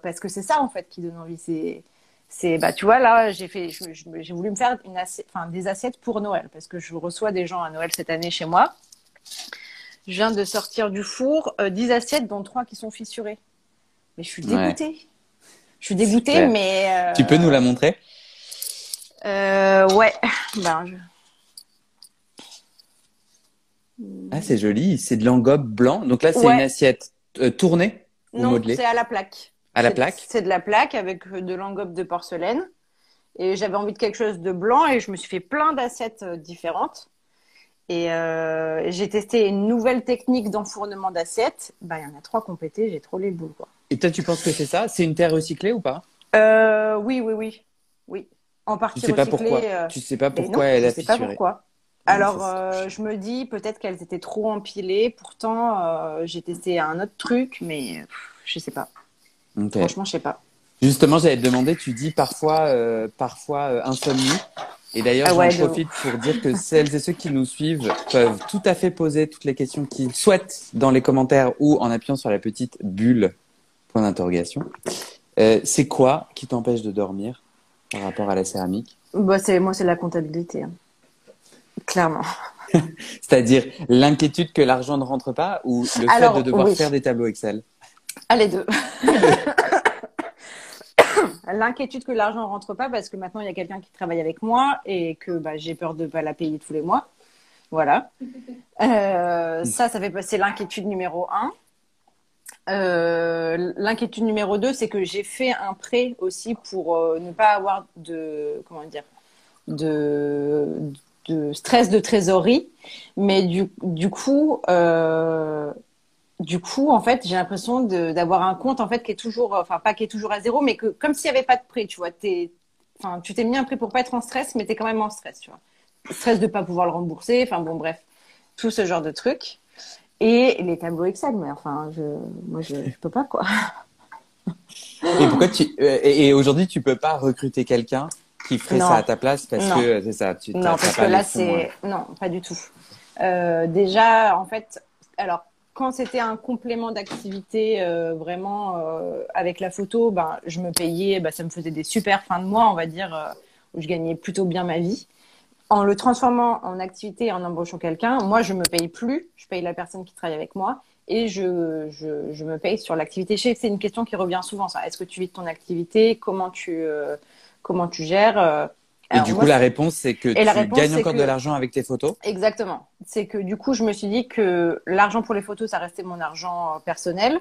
parce que c'est ça en fait qui donne envie. C'est c'est bah tu vois là j'ai fait j'ai voulu me faire une enfin des assiettes pour Noël parce que je reçois des gens à Noël cette année chez moi je viens de sortir du four 10 euh, assiettes, dont 3 qui sont fissurées. Mais je suis dégoûtée. Je suis dégoûtée, mais. Euh, tu peux nous la montrer? euh, Ouais. Ben, Ah, c'est joli. C'est de l'engobe blanc. Donc là, c'est une assiette tournée ou non, c'est à la plaque. À la plaque? C'est de la plaque avec de l'engobe de porcelaine. Et j'avais envie de quelque chose de blanc et je me suis fait plein d'assiettes différentes. Et euh, j'ai testé une nouvelle technique d'enfournement d'assiettes. Bah, il y en a trois complétées, j'ai trop les boules. Quoi. Et toi, tu penses que c'est ça? C'est une terre recyclée ou pas? Euh, Oui, oui, oui. Oui. En partie tu sais Pas pourquoi. Euh, tu sais pas pourquoi elle a. Je sais pas pourquoi. Alors, euh, je me dis peut-être qu'elles étaient trop empilées. Pourtant, euh, j'ai testé un autre truc, mais pff, je sais pas. Franchement, je sais pas. Justement, j'allais te demander, tu dis parfois, euh, parfois insomnie. Et d'ailleurs, ah j'en profite pour dire que celles et ceux qui nous suivent peuvent tout à fait poser toutes les questions qu'ils souhaitent dans les commentaires ou en appuyant sur la petite bulle point d'interrogation. C'est quoi qui t'empêche de dormir par rapport à la céramique? Bah, c'est Moi, c'est la comptabilité. Hein. Clairement. C'est-à-dire l'inquiétude que l'argent ne rentre pas ou le fait de devoir faire des tableaux Excel? Ah, les deux. l'inquiétude que l'argent rentre pas parce que maintenant il y a quelqu'un qui travaille avec moi et que bah, j'ai peur de pas la payer tous les mois. Voilà. Euh, ça, ça fait passer l'inquiétude numéro un. Euh, l'inquiétude numéro deux, c'est que j'ai fait un prêt aussi pour euh, ne pas avoir de comment dire de, de stress de trésorerie, mais du, du coup du coup, en fait, j'ai l'impression d'avoir un compte en fait qui est toujours, enfin pas qui est toujours à zéro, mais que comme s'il n'y avait pas de prêt, tu vois. Enfin, tu t'es mis un prêt pour pas être en stress, mais tu es quand même en stress, tu vois. Stress de pas pouvoir le rembourser, enfin bon, bref, tout ce genre de trucs. Et les tableaux Excel, mais enfin, je, moi, je, je peux pas quoi. et pourquoi tu, euh, et, aujourd'hui, tu peux pas recruter quelqu'un qui ferait ça à ta place parce que c'est ça. Tu, non, parce que là, c'est non, pas du tout. Euh, déjà, en fait, alors quand c'était un complément d'activité euh, vraiment euh, avec la photo, ben, je me payais, ben, ça me faisait des super fins de mois, on va dire, euh, où je gagnais plutôt bien ma vie. En le transformant en activité en embauchant quelqu'un, moi, je me paye plus, je paye la personne qui travaille avec moi et je, je, je me paye sur l'activité. Je sais que c'est une question qui revient souvent, ça. Est-ce que tu vis de ton activité? Comment tu, comment tu gères et du coup, la réponse, c'est que tu gagnes encore de l'argent avec tes photos Exactement. C'est que du coup, je me suis dit que l'argent pour les photos, ça restait mon argent euh, personnel.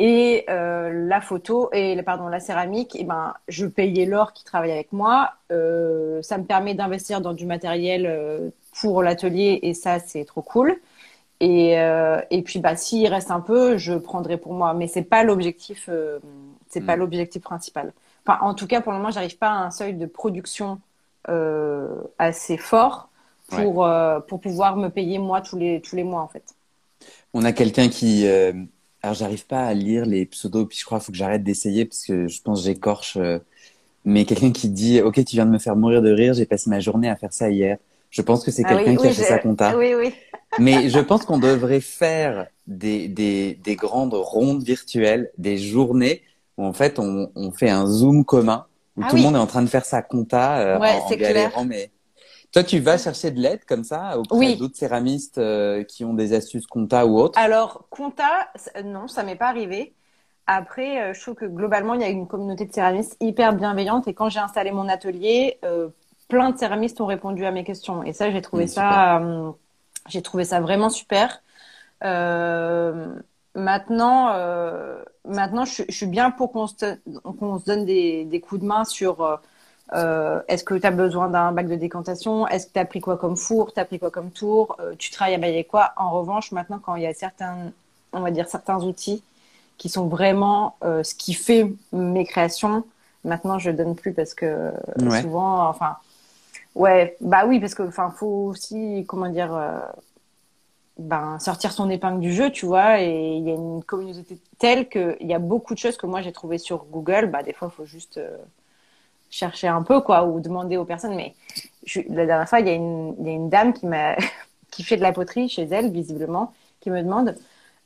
Et euh, la photo et pardon la céramique, et eh ben je payais l'or qui travaille avec moi. Euh, ça me permet d'investir dans du matériel euh, pour l'atelier et ça c'est trop cool. Et, euh, et puis bah s'il reste un peu, je prendrai pour moi. Mais c'est pas l'objectif, c'est pas hmm. l'objectif principal. Enfin en tout cas pour le moment j'arrive pas à un seuil de production euh, assez fort pour, euh, pour pouvoir me payer moi tous les, tous les mois en fait. On a quelqu'un qui... Euh, alors j'arrive pas à lire les pseudos, puis je crois qu'il faut que j'arrête d'essayer parce que je pense que j'écorche. mais quelqu'un qui dit Ok, tu viens de me faire mourir de rire, j'ai passé ma journée à faire ça hier. Je pense que c'est ah quelqu'un qui a fait sa compta. Oui, oui. Mais je pense qu'on devrait faire des, des, des, grandes rondes virtuelles, des journées où en fait on, on fait un zoom commun où ah tout le monde est en train de faire sa compta euh, ouais, en, Clair. Mais toi, tu vas chercher de l'aide comme ça auprès d'autres céramistes euh, qui ont des astuces compta ou autres? Alors, compta, non, ça m'est pas arrivé. Après, euh, je trouve que globalement, il y a une communauté de céramistes hyper bienveillante. Et quand j'ai installé mon atelier, euh, plein de céramistes ont répondu à mes questions. Et ça, j'ai trouvé ça, j'ai trouvé ça vraiment super. Maintenant, maintenant, je, je, suis bien pour qu'on se, donne des, des, coups de main sur euh, euh est-ce que tu as besoin d'un bac de décantation? Est-ce que tu as pris quoi comme four? Tu as pris quoi comme tour? Euh, Tu travailles à bailler quoi? En revanche, maintenant, quand il y a certains, on va dire, certains outils qui sont vraiment euh, ce qui fait mes créations, maintenant, je donne plus parce que souvent, enfin, ouais, bah oui, parce que, enfin, faut aussi, comment dire ben, sortir son épingle du jeu, tu vois. Et il y a une communauté telle qu'il y a beaucoup de choses que moi j'ai trouvées sur Google. Bah, des fois, il faut juste euh, chercher un peu, quoi, ou demander aux personnes. Mais la dernière fois, il y, a une, dame qui fait de la poterie chez elle, visiblement, qui me demande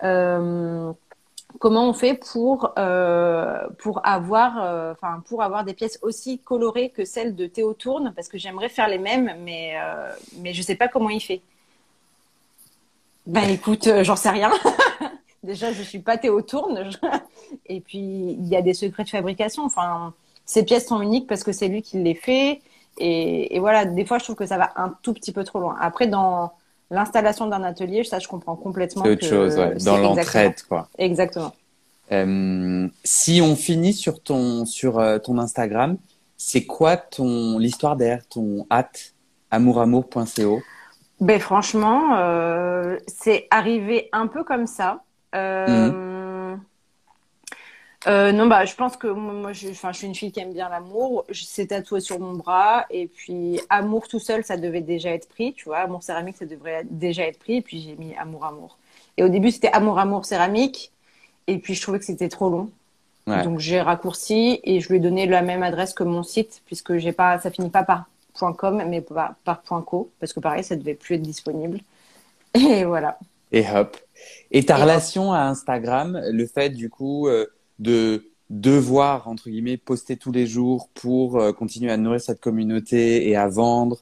euh, comment on fait pour euh, pour avoir des pièces aussi colorées que celles de Théo Tourne parce que j'aimerais faire les mêmes mais mais je sais pas comment il fait. Ben écoute, euh, j'en sais rien. Déjà, je suis pas Théo Tourne. Et puis, il y a des secrets de fabrication. Enfin, ces pièces sont uniques parce que c'est lui qui les fait. Et, et, voilà, des fois, je trouve que ça va un tout petit peu trop loin. Après, dans l'installation d'un atelier, ça, je comprends complètement. C'est autre chose, ouais. dans l'entraide, quoi. Exactement. Euh, si on finit sur ton sur euh, ton Instagram, c'est quoi ton l'histoire derrière ton hâte amouramour.co ben franchement, euh, c'est arrivé un peu comme ça. Euh, mhm. euh, non, bah, je pense que moi, je, je suis une fille qui aime bien l'amour. C'est tatoué sur mon bras. Et puis, amour tout seul, ça devait déjà être pris. Tu vois, amour céramique, ça devrait déjà être pris. Et puis, j'ai mis amour, amour. Et au début, c'était amour, amour céramique. Et puis, je trouvais que c'était trop long. Donc, j'ai raccourci et je lui ai donné la même adresse que mon site, puisque j'ai pas, ça finit pas par .com, mais pas par .co, parce que pareil, ça devait plus être disponible. Et voilà. Et hop. Et ta relation à Instagram, le fait du coup euh, de devoir, entre guillemets, poster tous les jours pour euh, continuer à nourrir cette communauté et à vendre,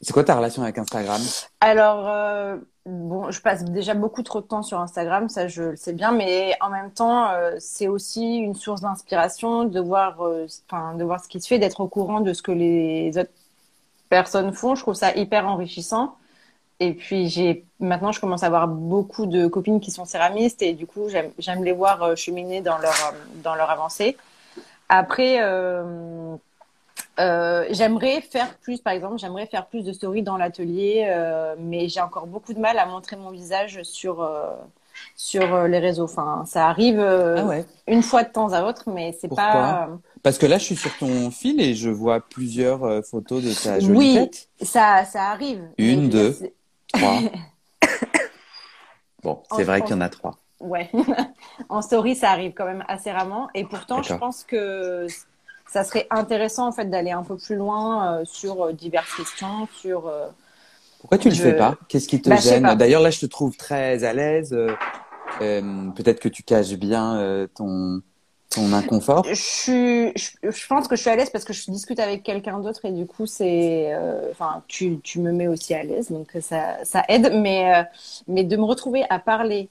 c'est quoi ta relation avec Instagram? Alors, euh, bon, je passe déjà beaucoup trop de temps sur Instagram, ça je le sais bien, mais en même temps, c'est aussi une source d'inspiration de voir, de voir ce qui se fait, d'être au courant de ce que les autres personnes font. Je trouve ça hyper enrichissant. Et puis j'ai maintenant je commence à avoir beaucoup de copines qui sont céramistes et du coup j'aime les voir euh, cheminer dans leur euh, dans leur avancée. Après euh, j'aimerais faire plus, par exemple, j'aimerais faire plus de stories dans l'atelier, mais j'ai encore beaucoup de mal à montrer mon visage sur sur les réseaux. Enfin, ça arrive ah ouais. une fois de temps à autre, mais c'est pas. Parce que là, je suis sur ton fil et je vois plusieurs euh, photos de ta jolie oui, tête. Oui, ça, ça arrive. Une, deux, trois. bon, c'est vrai qu'il y en a trois. Ouais. en story, ça arrive quand même assez rarement. Et pourtant, je pense que ça serait intéressant en fait d'aller un peu plus loin euh, sur euh, diverses questions, sur. Pourquoi tu le fais pas? Qu'est-ce qui te bah, gêne? D'ailleurs, là, je te trouve très à l'aise. Euh, peut-être que tu caches bien euh, ton ton inconfort. Je, suis, je, je, pense que je suis à l'aise parce que je discute avec quelqu'un d'autre et du coup c'est, euh, tu, tu me mets aussi à l'aise donc ça, ça aide. Mais mais de me retrouver à parler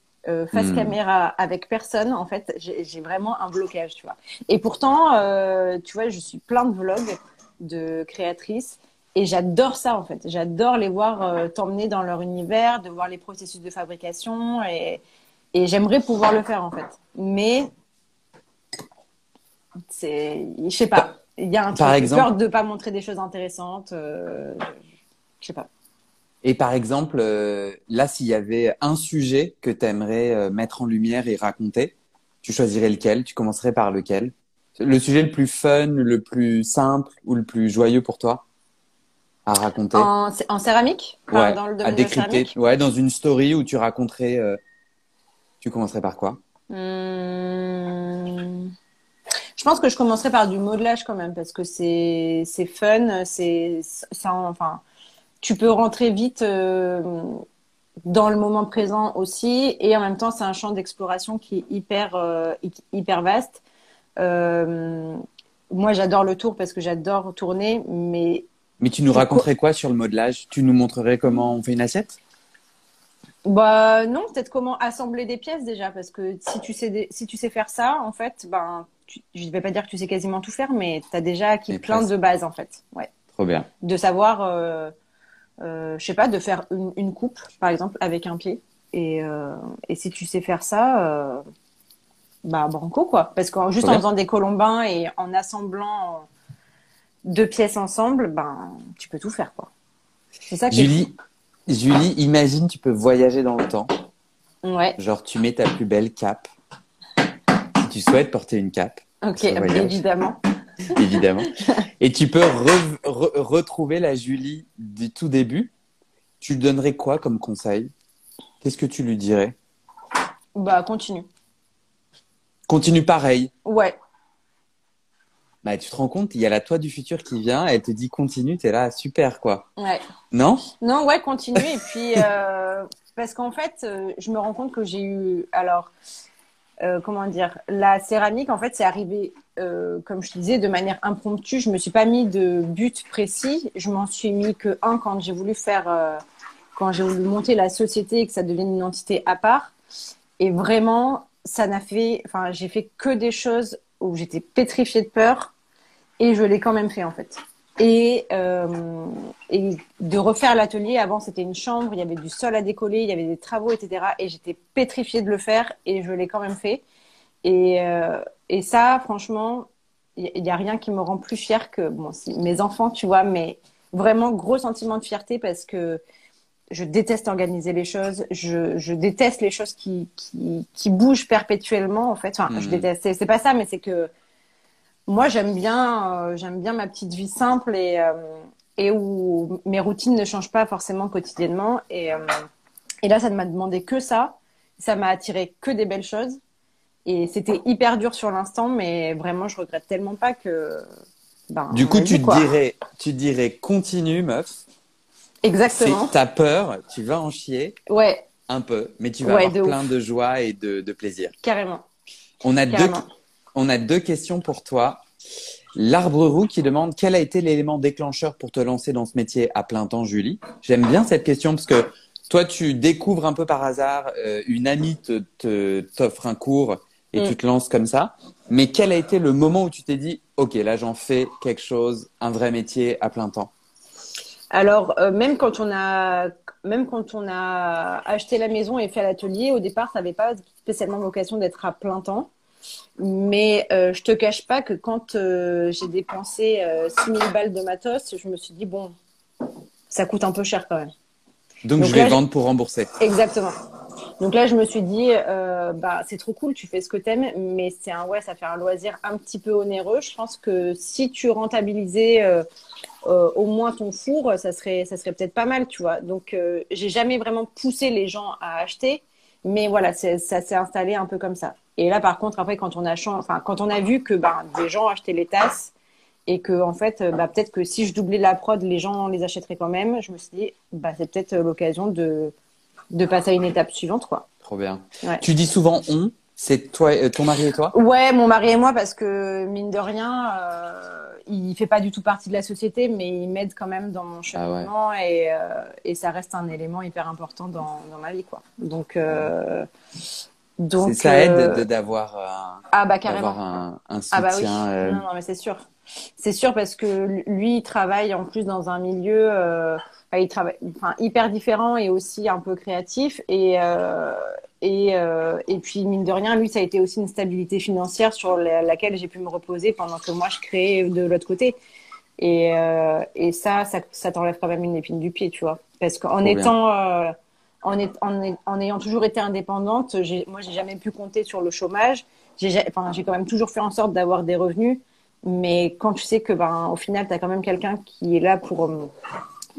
face Hmm. caméra avec personne, en fait, j'ai j'ai vraiment un blocage, tu vois. Et pourtant, euh, tu vois, je suis plein de vlogs de créatrices et j'adore ça, en fait. J'adore les voir euh, t'emmener dans leur univers, de voir les processus de fabrication et, et j'aimerais pouvoir le faire, en fait. Mais c'est, je sais pas, il y a un Par truc, exemple- peur de pas montrer des choses intéressantes, euh, je sais pas. Et par exemple, euh, là, s'il y avait un sujet que tu aimerais mettre en lumière et raconter, tu choisirais lequel? Tu commencerais par lequel? Le sujet le plus fun, le plus simple ou le plus joyeux pour toi à raconter? En, en céramique, Enfin, Ouais, dans le à domaine de la décrypter. céramique? Ouais, dans une story où tu raconterais. euh, Tu commencerais par quoi? Hum, Je pense que je commencerai par du modelage quand même parce que c'est c'est fun, c'est ça enfin tu peux rentrer vite euh, dans le moment présent aussi et en même temps c'est un champ d'exploration qui est hyper euh, hy- hyper vaste. Euh, moi j'adore le tour parce que j'adore tourner mais Mais tu nous raconterais quoi sur le modelage? Tu nous montrerais comment on fait une assiette? Bah non, peut-être comment assembler des pièces déjà, parce que si tu sais, si tu sais faire ça, en fait, ben, tu, je vais pas dire que tu sais quasiment tout faire, mais tu as déjà acquis Mais plein de bases en fait. Ouais. Trop bien. De savoir, euh, euh, je sais pas, de faire une, une coupe, par exemple, avec un pied. Et, euh, et si tu sais faire ça, euh, bah banco quoi. Parce que juste Trop en bien. faisant des colombins et en assemblant deux pièces ensemble, ben tu peux tout faire quoi. C'est ça qui est Julie, imagine tu peux voyager dans le temps. Ouais. Genre, tu mets ta plus belle cape. Si tu souhaites porter une cape, Ok. Évidemment. évidemment. Et tu peux re- re- retrouver la Julie du tout début. Tu lui donnerais quoi comme conseil? Qu'est-ce que tu lui dirais? Bah continue. Continue pareil. Ouais. Bah, tu te rends compte, il y a la toi du futur qui vient, elle te dit continue, t'es là, super quoi. Ouais. Non? Non, ouais, continue. Et puis, euh, parce qu'en fait, euh, je me rends compte que j'ai eu. Alors, euh, comment dire La céramique, en fait, c'est arrivé, comme je te disais, de manière impromptue. Je me suis pas mis de but précis. Je m'en suis mis que un quand j'ai voulu faire. quand j'ai voulu monter la société et que ça devienne une entité à part. Et vraiment, ça n'a fait. Enfin, j'ai fait que des choses où j'étais pétrifiée de peur. Et je l'ai quand même fait, en fait. Et, euh, et de refaire l'atelier. Avant, c'était une chambre, il y avait du sol à décoller, il y avait des travaux, etc. Et j'étais pétrifiée de le faire et je l'ai quand même fait. Et, euh, et ça, franchement, il n'y a rien qui me rend plus fière que bon, si, mes enfants, tu vois, mais vraiment gros sentiment de fierté parce que je déteste organiser les choses, je, je déteste les choses qui, qui, qui bougent perpétuellement, en fait. Enfin, je Mhm. déteste, c'est pas ça, mais c'est que moi, j'aime bien, euh, j'aime bien ma petite vie simple et, euh, et où mes routines ne changent pas forcément quotidiennement. Et, euh, et là, ça ne m'a demandé que ça. Ça m'a attiré que des belles choses. Et c'était hyper dur sur l'instant, mais vraiment, je regrette tellement pas que. Ben, Du coup, tu dirais, tu dirais continue, meuf. Exactement. T'as peur, tu vas en chier Ouais, un peu, mais tu vas Ouais, avoir de plein ouf. de joie et de, de plaisir. carrément. On a deux, Carrément. On a deux questions pour toi. L'arbre roux qui demande quel a été l'élément déclencheur pour te lancer dans ce métier à plein temps, Julie? J'aime bien cette question parce que toi, tu découvres un peu par hasard, euh, une amie te, te- t'offre un cours et Mm. tu te lances comme ça. Mais quel a été le moment où tu t'es dit, OK, là, j'en fais quelque chose, un vrai métier à plein temps? Alors, euh, même quand on a, même quand on a acheté la maison et fait l'atelier, au départ, ça n'avait pas spécialement vocation d'être à plein temps. Mais euh, je te cache pas que quand euh, j'ai dépensé euh, 6 000 balles de matos, je me suis dit, bon, ça coûte un peu cher quand même. Donc, Donc je vais là, vendre pour rembourser. Exactement. Donc là, je me suis dit, euh, bah, c'est trop cool, tu fais ce que t'aimes, mais c'est un, ouais, ça fait un loisir un petit peu onéreux. Je pense que si tu rentabilisais euh, euh, au moins ton four, ça serait, ça serait peut-être pas mal, tu vois. Donc, euh, j'ai jamais vraiment poussé les gens à acheter, mais voilà, ça s'est installé un peu comme ça. Et là, par contre, après, quand on a, enfin, quand on a vu que bah, des gens achetaient les tasses et que en fait, euh, bah, peut-être que si je doublais la prod, les gens les achèteraient quand même, je me suis dit, bah, c'est peut-être euh, l'occasion de de passer à une étape suivante, quoi. Trop bien. Tu dis souvent on, c'est toi, euh, ton mari et toi? Ouais, mon mari et moi, parce que mine de rien, euh, il fait pas du tout partie de la société, mais il m'aide quand même dans mon ah cheminement et, euh, et, ça reste un élément hyper important dans, dans ma vie, quoi. Donc, donc ça aide d'avoir un, ah bah carrément un, un soutien. Ah bah oui. Non, non, mais c'est sûr. C'est sûr parce que lui, il travaille en plus dans un milieu il travaille, enfin, hyper différent et aussi un peu créatif. Et, euh, et, euh, et puis, mine de rien, lui, ça a été aussi une stabilité financière sur laquelle j'ai pu me reposer pendant que moi, je créais de l'autre côté. Et, euh, et ça, ça, ça t'enlève quand même une épine du pied, tu vois. Parce qu'en étant, euh, en, est, en, en, ayant toujours été indépendante, moi, j'ai jamais pu compter sur le chômage. J'ai enfin, quand même toujours fait en sorte d'avoir des revenus. Mais quand tu sais que, ben, au final, tu as quand même quelqu'un qui est là pour euh,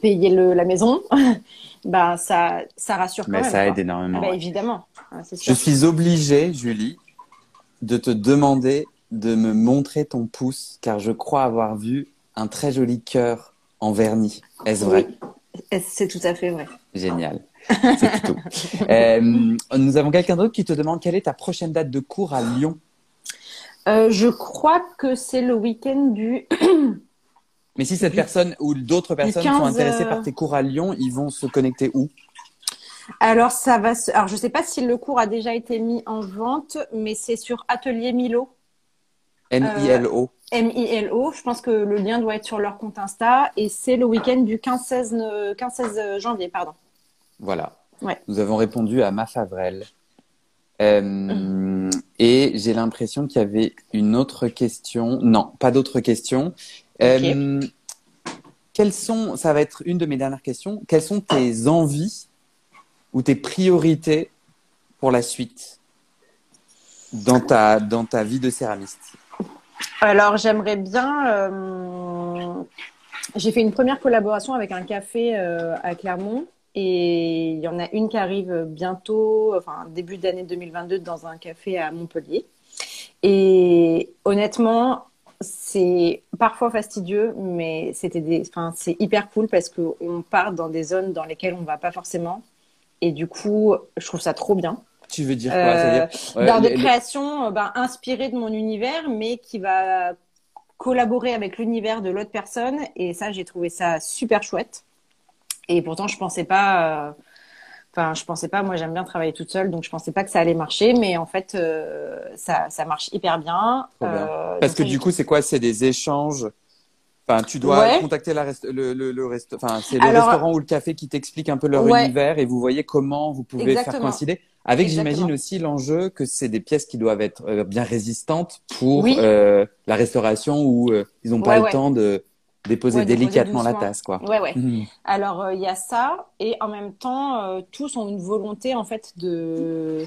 payer le, la maison, bah ça, ça rassure quand Mais même. ça aide énormément. Bah, évidemment. Je suis obligée, Julie, de te demander de me montrer ton pouce, car je crois avoir vu un très joli cœur en vernis. Est-ce vrai? C'est tout à fait vrai. Génial. C'est tout. euh, nous avons quelqu'un d'autre qui te demande quelle est ta prochaine date de cours à Lyon? Euh, je crois que c'est le week-end du Mais si cette personne ou d'autres personnes sont intéressées par euh, tes cours à Lyon, ils vont se connecter où? Alors, ça va Alors, je ne sais pas si le cours a déjà été mis en vente, mais c'est sur Atelier Milo. M-I-L-O. Euh, M-I-L-O. Je pense que le lien doit être sur leur compte Insta. Et c'est le week-end du 15-16 janvier. pardon. Voilà. Ouais. Nous avons répondu à Ma Favrel. Euh, et j'ai l'impression qu'il y avait une autre question. Non, pas d'autres questions. Euh, quelles sont, ça va être une de mes dernières questions, quelles sont tes envies ou tes priorités pour la suite dans ta, dans ta vie de céramiste? Alors, j'aimerais bien. Euh, j'ai fait une première collaboration avec un café euh, à Clermont. Et il y en a une qui arrive bientôt, enfin début d'année 2022, dans un café à Montpellier. Et honnêtement, c'est parfois fastidieux, mais c'était des, enfin, c'est hyper cool parce qu'on part dans des zones dans lesquelles on va pas forcément. Et du coup, je trouve ça trop bien. Tu veux dire quoi euh, Dans des créations euh, ben, inspirées de mon univers, mais qui va collaborer avec l'univers de l'autre personne. Et ça, j'ai trouvé ça super chouette. Et pourtant, je pensais pas. Euh, Enfin, je pensais pas. Moi, j'aime bien travailler toute seule, donc je pensais pas que ça allait marcher. Mais en fait, euh, ça, ça marche hyper bien. Euh, Parce que du coup, c'est quoi? C'est des échanges? Enfin, tu dois contacter la rest... le, le, le rest... c'est le restaurant ou le café qui t'explique un peu leur univers et vous voyez comment vous pouvez faire coïncider. Avec, j'imagine aussi l'enjeu que c'est des pièces qui doivent être bien résistantes pour euh, la restauration où euh, ils n'ont pas le temps de déposer délicatement la tasse, quoi. Ouais, ouais. Mhm. Alors, euh, il y a ça, et en même temps, euh, tous ont une volonté, en fait, de,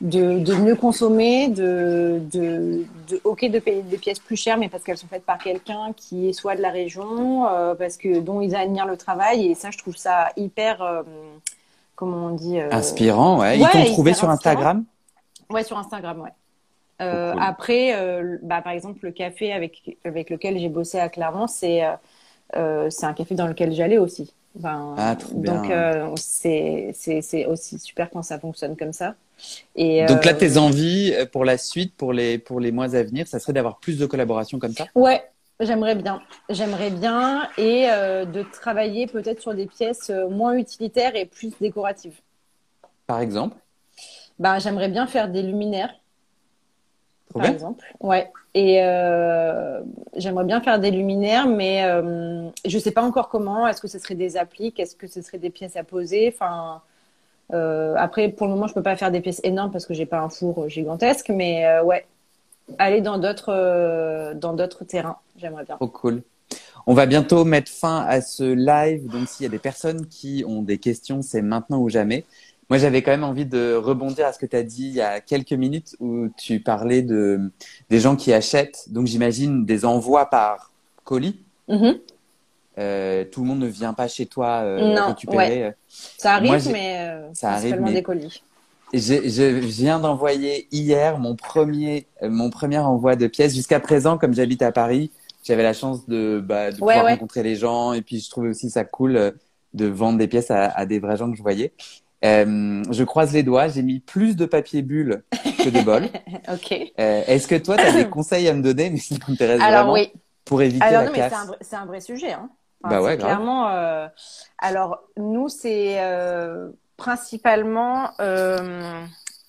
de, de mieux consommer, de, de, de, ok, de payer des pièces plus chères, mais parce qu'elles sont faites par quelqu'un qui est soit de la région, euh, parce que dont ils admirent le travail, et ça, je trouve ça hyper, comment on dit Inspirant, ouais. Ils t'ont trouvé sur Instagram? Ouais, sur Instagram, ouais. Euh, après, euh, bah, par exemple, le café avec, avec lequel j'ai bossé à Clermont, c'est euh, c'est un café dans lequel j'allais aussi. ah, trop donc, c'est aussi super quand ça fonctionne comme ça. Et, donc là, tes envies pour la suite, pour les, pour les mois à venir, ça serait d'avoir plus de collaborations comme ça? Ouais, J'aimerais bien, j'aimerais bien, et de travailler peut-être sur des pièces moins utilitaires et plus décoratives. Par exemple? Bah, J'aimerais bien faire des luminaires par exemple. Ouais. Et euh, j'aimerais bien faire des luminaires, mais euh, je ne sais pas encore comment. Est-ce que ce serait des appliques? Est-ce que ce serait des pièces à poser? Enfin, euh, après, pour le moment, je peux pas faire des pièces énormes parce que j'ai pas un four gigantesque, mais ouais, aller dans d'autres dans d'autres terrains, j'aimerais bien. Trop cool. On va bientôt mettre fin à ce live. Donc, s'il y a des personnes qui ont des questions, c'est maintenant ou jamais. Moi, j'avais quand même envie de rebondir à ce que tu as dit il y a quelques minutes où tu parlais de des gens qui achètent, donc j'imagine des envois par colis. Mm-hmm. Euh, tout le monde ne vient pas chez toi euh, non, récupérer. Ouais. Ça arrive, mais euh, ça arrive, mais... des colis. Je viens d'envoyer hier mon premier, mon premier envoi de pièces. Jusqu'à présent, comme j'habite à Paris, j'avais la chance de, bah, de pouvoir rencontrer les gens et puis je trouvais aussi ça cool de vendre des pièces à, à, des vrais gens que je voyais. Euh, je croise les doigts, j'ai mis plus de papier bulle que de bol. ok. Euh, Est-ce que toi, tu as des conseils à me donner, mais ça m'intéresse vraiment, oui. pour éviter Alors la non, mais c'est casse un, vrai- c'est un vrai sujet. Hein. Bah ouais, clairement. euh, Alors nous, c'est principalement.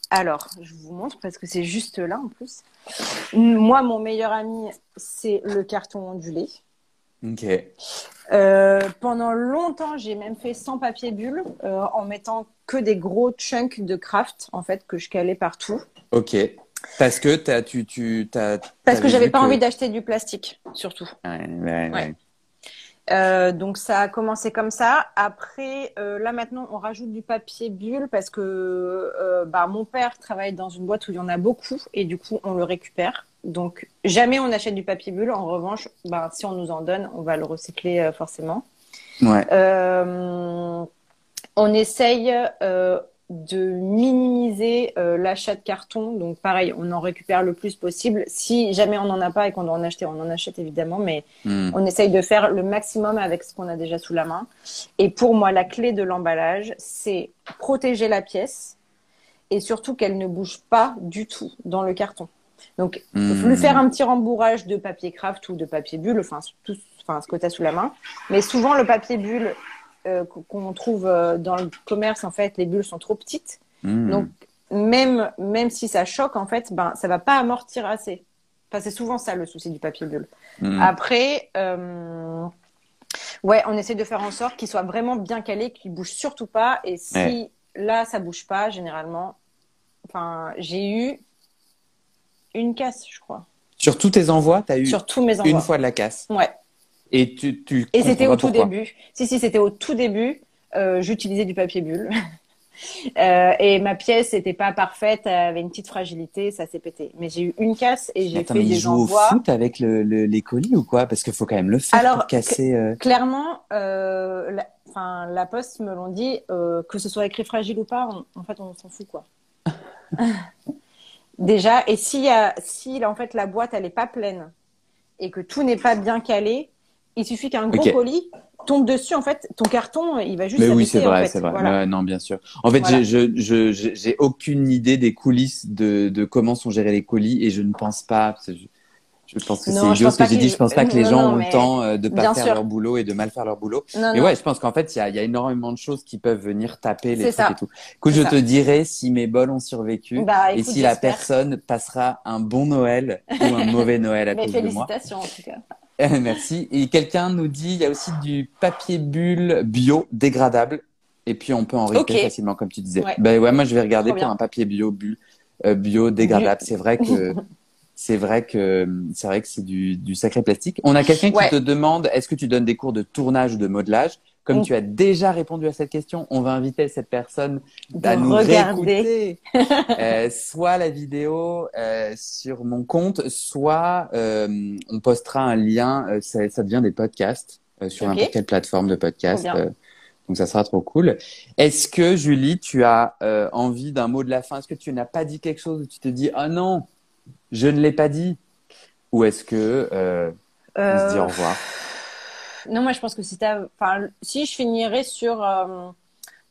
Alors, je vous montre parce que c'est juste là en plus. Moi, mon meilleur ami, c'est le carton ondulé. Ok. Euh, pendant longtemps, j'ai même fait sans papier bulle, euh, en mettant que des gros chunks de craft, en fait, que je calais partout. Ok. Parce que tu, tu, t'as, Parce que j'avais pas que- envie d'acheter du plastique, surtout. Ouais, ouais, ouais. Euh, donc ça a commencé comme ça. Après, euh, là maintenant, on rajoute du papier bulle parce que euh, bah, mon père travaille dans une boîte où il y en a beaucoup et du coup, on le récupère. Donc jamais on achète du papier bulle. En revanche, bah, si on nous en donne, on va le recycler forcément. Ouais. On essaye euh, de minimiser euh, l'achat de carton. Donc pareil, on en récupère le plus possible. Si jamais on n'en a pas et qu'on doit en acheter, on en achète évidemment, mais Hmm. on essaye de faire le maximum avec ce qu'on a déjà sous la main. Et pour moi, la clé de l'emballage, c'est protéger la pièce et surtout qu'elle ne bouge pas du tout dans le carton. Donc, Hmm. lui faire un petit rembourrage de papier craft ou de papier bulle, enfin, tout, enfin ce que tu as sous la main. Mais souvent, le papier bulle euh, qu'on trouve euh, dans le commerce, en fait, les bulles sont trop petites. Hmm. Donc, même, même si ça choque, en fait, ben, ça va pas amortir assez. Enfin, c'est souvent ça le souci du papier bulle. Hmm. Après, euh, ouais, on essaie de faire en sorte qu'il soit vraiment bien calé, qu'il bouge surtout pas. Et si Ouais. là, ça bouge pas, généralement, enfin, j'ai eu une casse, je crois, Sur tous tes envois, t'as eu sur tous mes envois. une fois de la casse. Ouais. Et tu, tu Et c'était au tout début. Si, si, c'était au tout début. Euh, J'utilisais du papier bulle. Euh, et ma pièce n'était pas parfaite, elle avait une petite fragilité, ça s'est pété. Mais j'ai eu une casse et j'ai fait mais des joue envois. au foot avec le, le- les colis ou quoi? Parce qu'il faut quand même le faire Alors, pour casser. euh, Clairement, euh, la, Poste me l'ont dit, euh, que ce soit écrit fragile ou pas, on- en fait, on s'en fout, quoi. Déjà, et si, si en fait, la boîte, elle n'est pas pleine et que tout n'est pas bien calé, il suffit qu'un gros colis tombe dessus, en fait, ton carton, il va juste Mais oui, c'est en vrai, fait. c'est vrai. Voilà. Ouais, non, bien sûr. En fait, Voilà. j'ai- je, je, aucune idée des coulisses de, de comment sont gérés les colis et je ne pense pas. Je, je pense que c'est idiot ce que j'ai dit. Je pense pas que les Non, gens non, ont le temps euh, de pas faire sûr. leur boulot et de mal faire leur boulot. Non, Mais ouais, je pense qu'en fait, il y a, il y a énormément de choses qui peuvent venir taper les C'est trucs ça. et tout. Écoute, je ça. te dirai si mes bols ont survécu Bah, et si la personne passera un bon Noël ou un mauvais Noël à Mais cause de moi. félicitations, en tout cas. Merci. Et quelqu'un nous dit, il y a aussi du papier bulle bio dégradable. Et puis, on peut en récupérer Ok. facilement, comme tu disais. Ouais. Ben ouais, moi, je vais regarder pour un papier bio, bu- euh, bio dégradable. C'est vrai que, c'est vrai que, c'est vrai que c'est du, du sacré plastique. On a quelqu'un qui te demande, est-ce que tu donnes des cours de tournage ou de modelage? Comme Mm. tu as déjà répondu à cette question, on va inviter cette personne De à nous regarder. réécouter euh, soit la vidéo euh, sur mon compte, soit euh, on postera un lien. euh, ça, ça devient des podcasts euh, sur Ok. n'importe quelle plateforme de podcast. Euh, donc ça sera trop cool. Est-ce que Julie, tu as euh, envie d'un mot de la fin? Est-ce que tu n'as pas dit quelque chose où tu te dis ah non, je ne l'ai pas dit Ou est-ce que euh, on se dit au revoir? Non, moi je pense que si enfin, si je finirais sur, euh,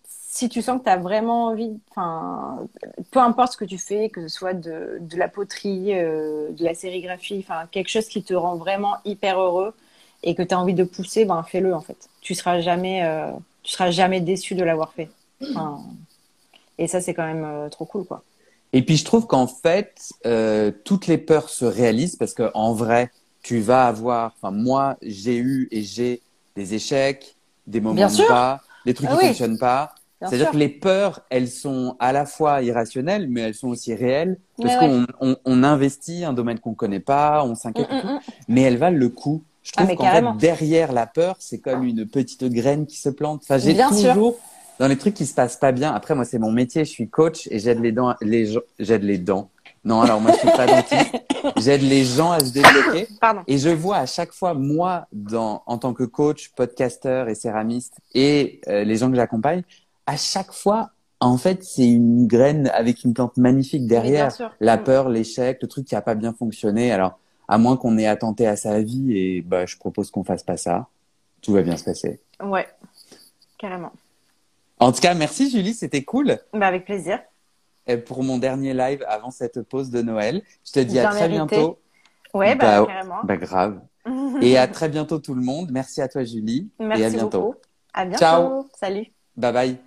si tu sens que tu as vraiment envie, enfin, peu importe ce que tu fais, que ce soit de, de la poterie, euh, de la sérigraphie, enfin, quelque chose qui te rend vraiment hyper heureux et que tu as envie de pousser, ben fais-le en fait. Tu seras euh, seras jamais déçu de l'avoir fait. Et ça c'est quand même trop cool quoi. Et puis je trouve qu'en fait, toutes les peurs se réalisent parce que en vrai, tu vas avoir. Enfin, moi, j'ai eu et j'ai des échecs, des moments de bas, des trucs Ah qui oui. fonctionnent pas. C'est-à-dire que les peurs, elles sont à la fois irrationnelles, mais elles sont aussi réelles parce qu'on on, on investit un domaine qu'on connaît pas, on s'inquiète, Mm, mm, mm. mais elles valent le coup. Je Ah, trouve qu'en fait, derrière la peur, c'est comme une petite graine qui se plante. Enfin, j'ai sûr. toujours dans les trucs qui se passent pas bien. Après, moi, c'est mon métier. Je suis coach et j'aide les dents, les j'aide les dents. Non, alors moi, je suis pas dentiste. J'aide les gens à se débloquer. Pardon. Et je vois à chaque fois, moi, dans, en tant que coach, podcasteur et céramiste, et euh, les gens que j'accompagne, à chaque fois, en fait, c'est une graine avec une plante magnifique derrière. La Mm. peur, l'échec, le truc qui a pas bien fonctionné. Alors, à moins qu'on ait attenté à sa vie, et bah, je propose qu'on fasse pas ça. Tout va bien se passer. Ouais, carrément. En tout cas, merci Julie, c'était cool. Bah, avec plaisir. Et pour mon dernier live avant cette pause de Noël, je te dis à très mérité. bientôt. Ouais, bah, carrément. Bah, grave. Et à très bientôt tout le monde. Merci à toi Julie. Merci et à bientôt. beaucoup. À bientôt. Ciao. Salut. Bye bye.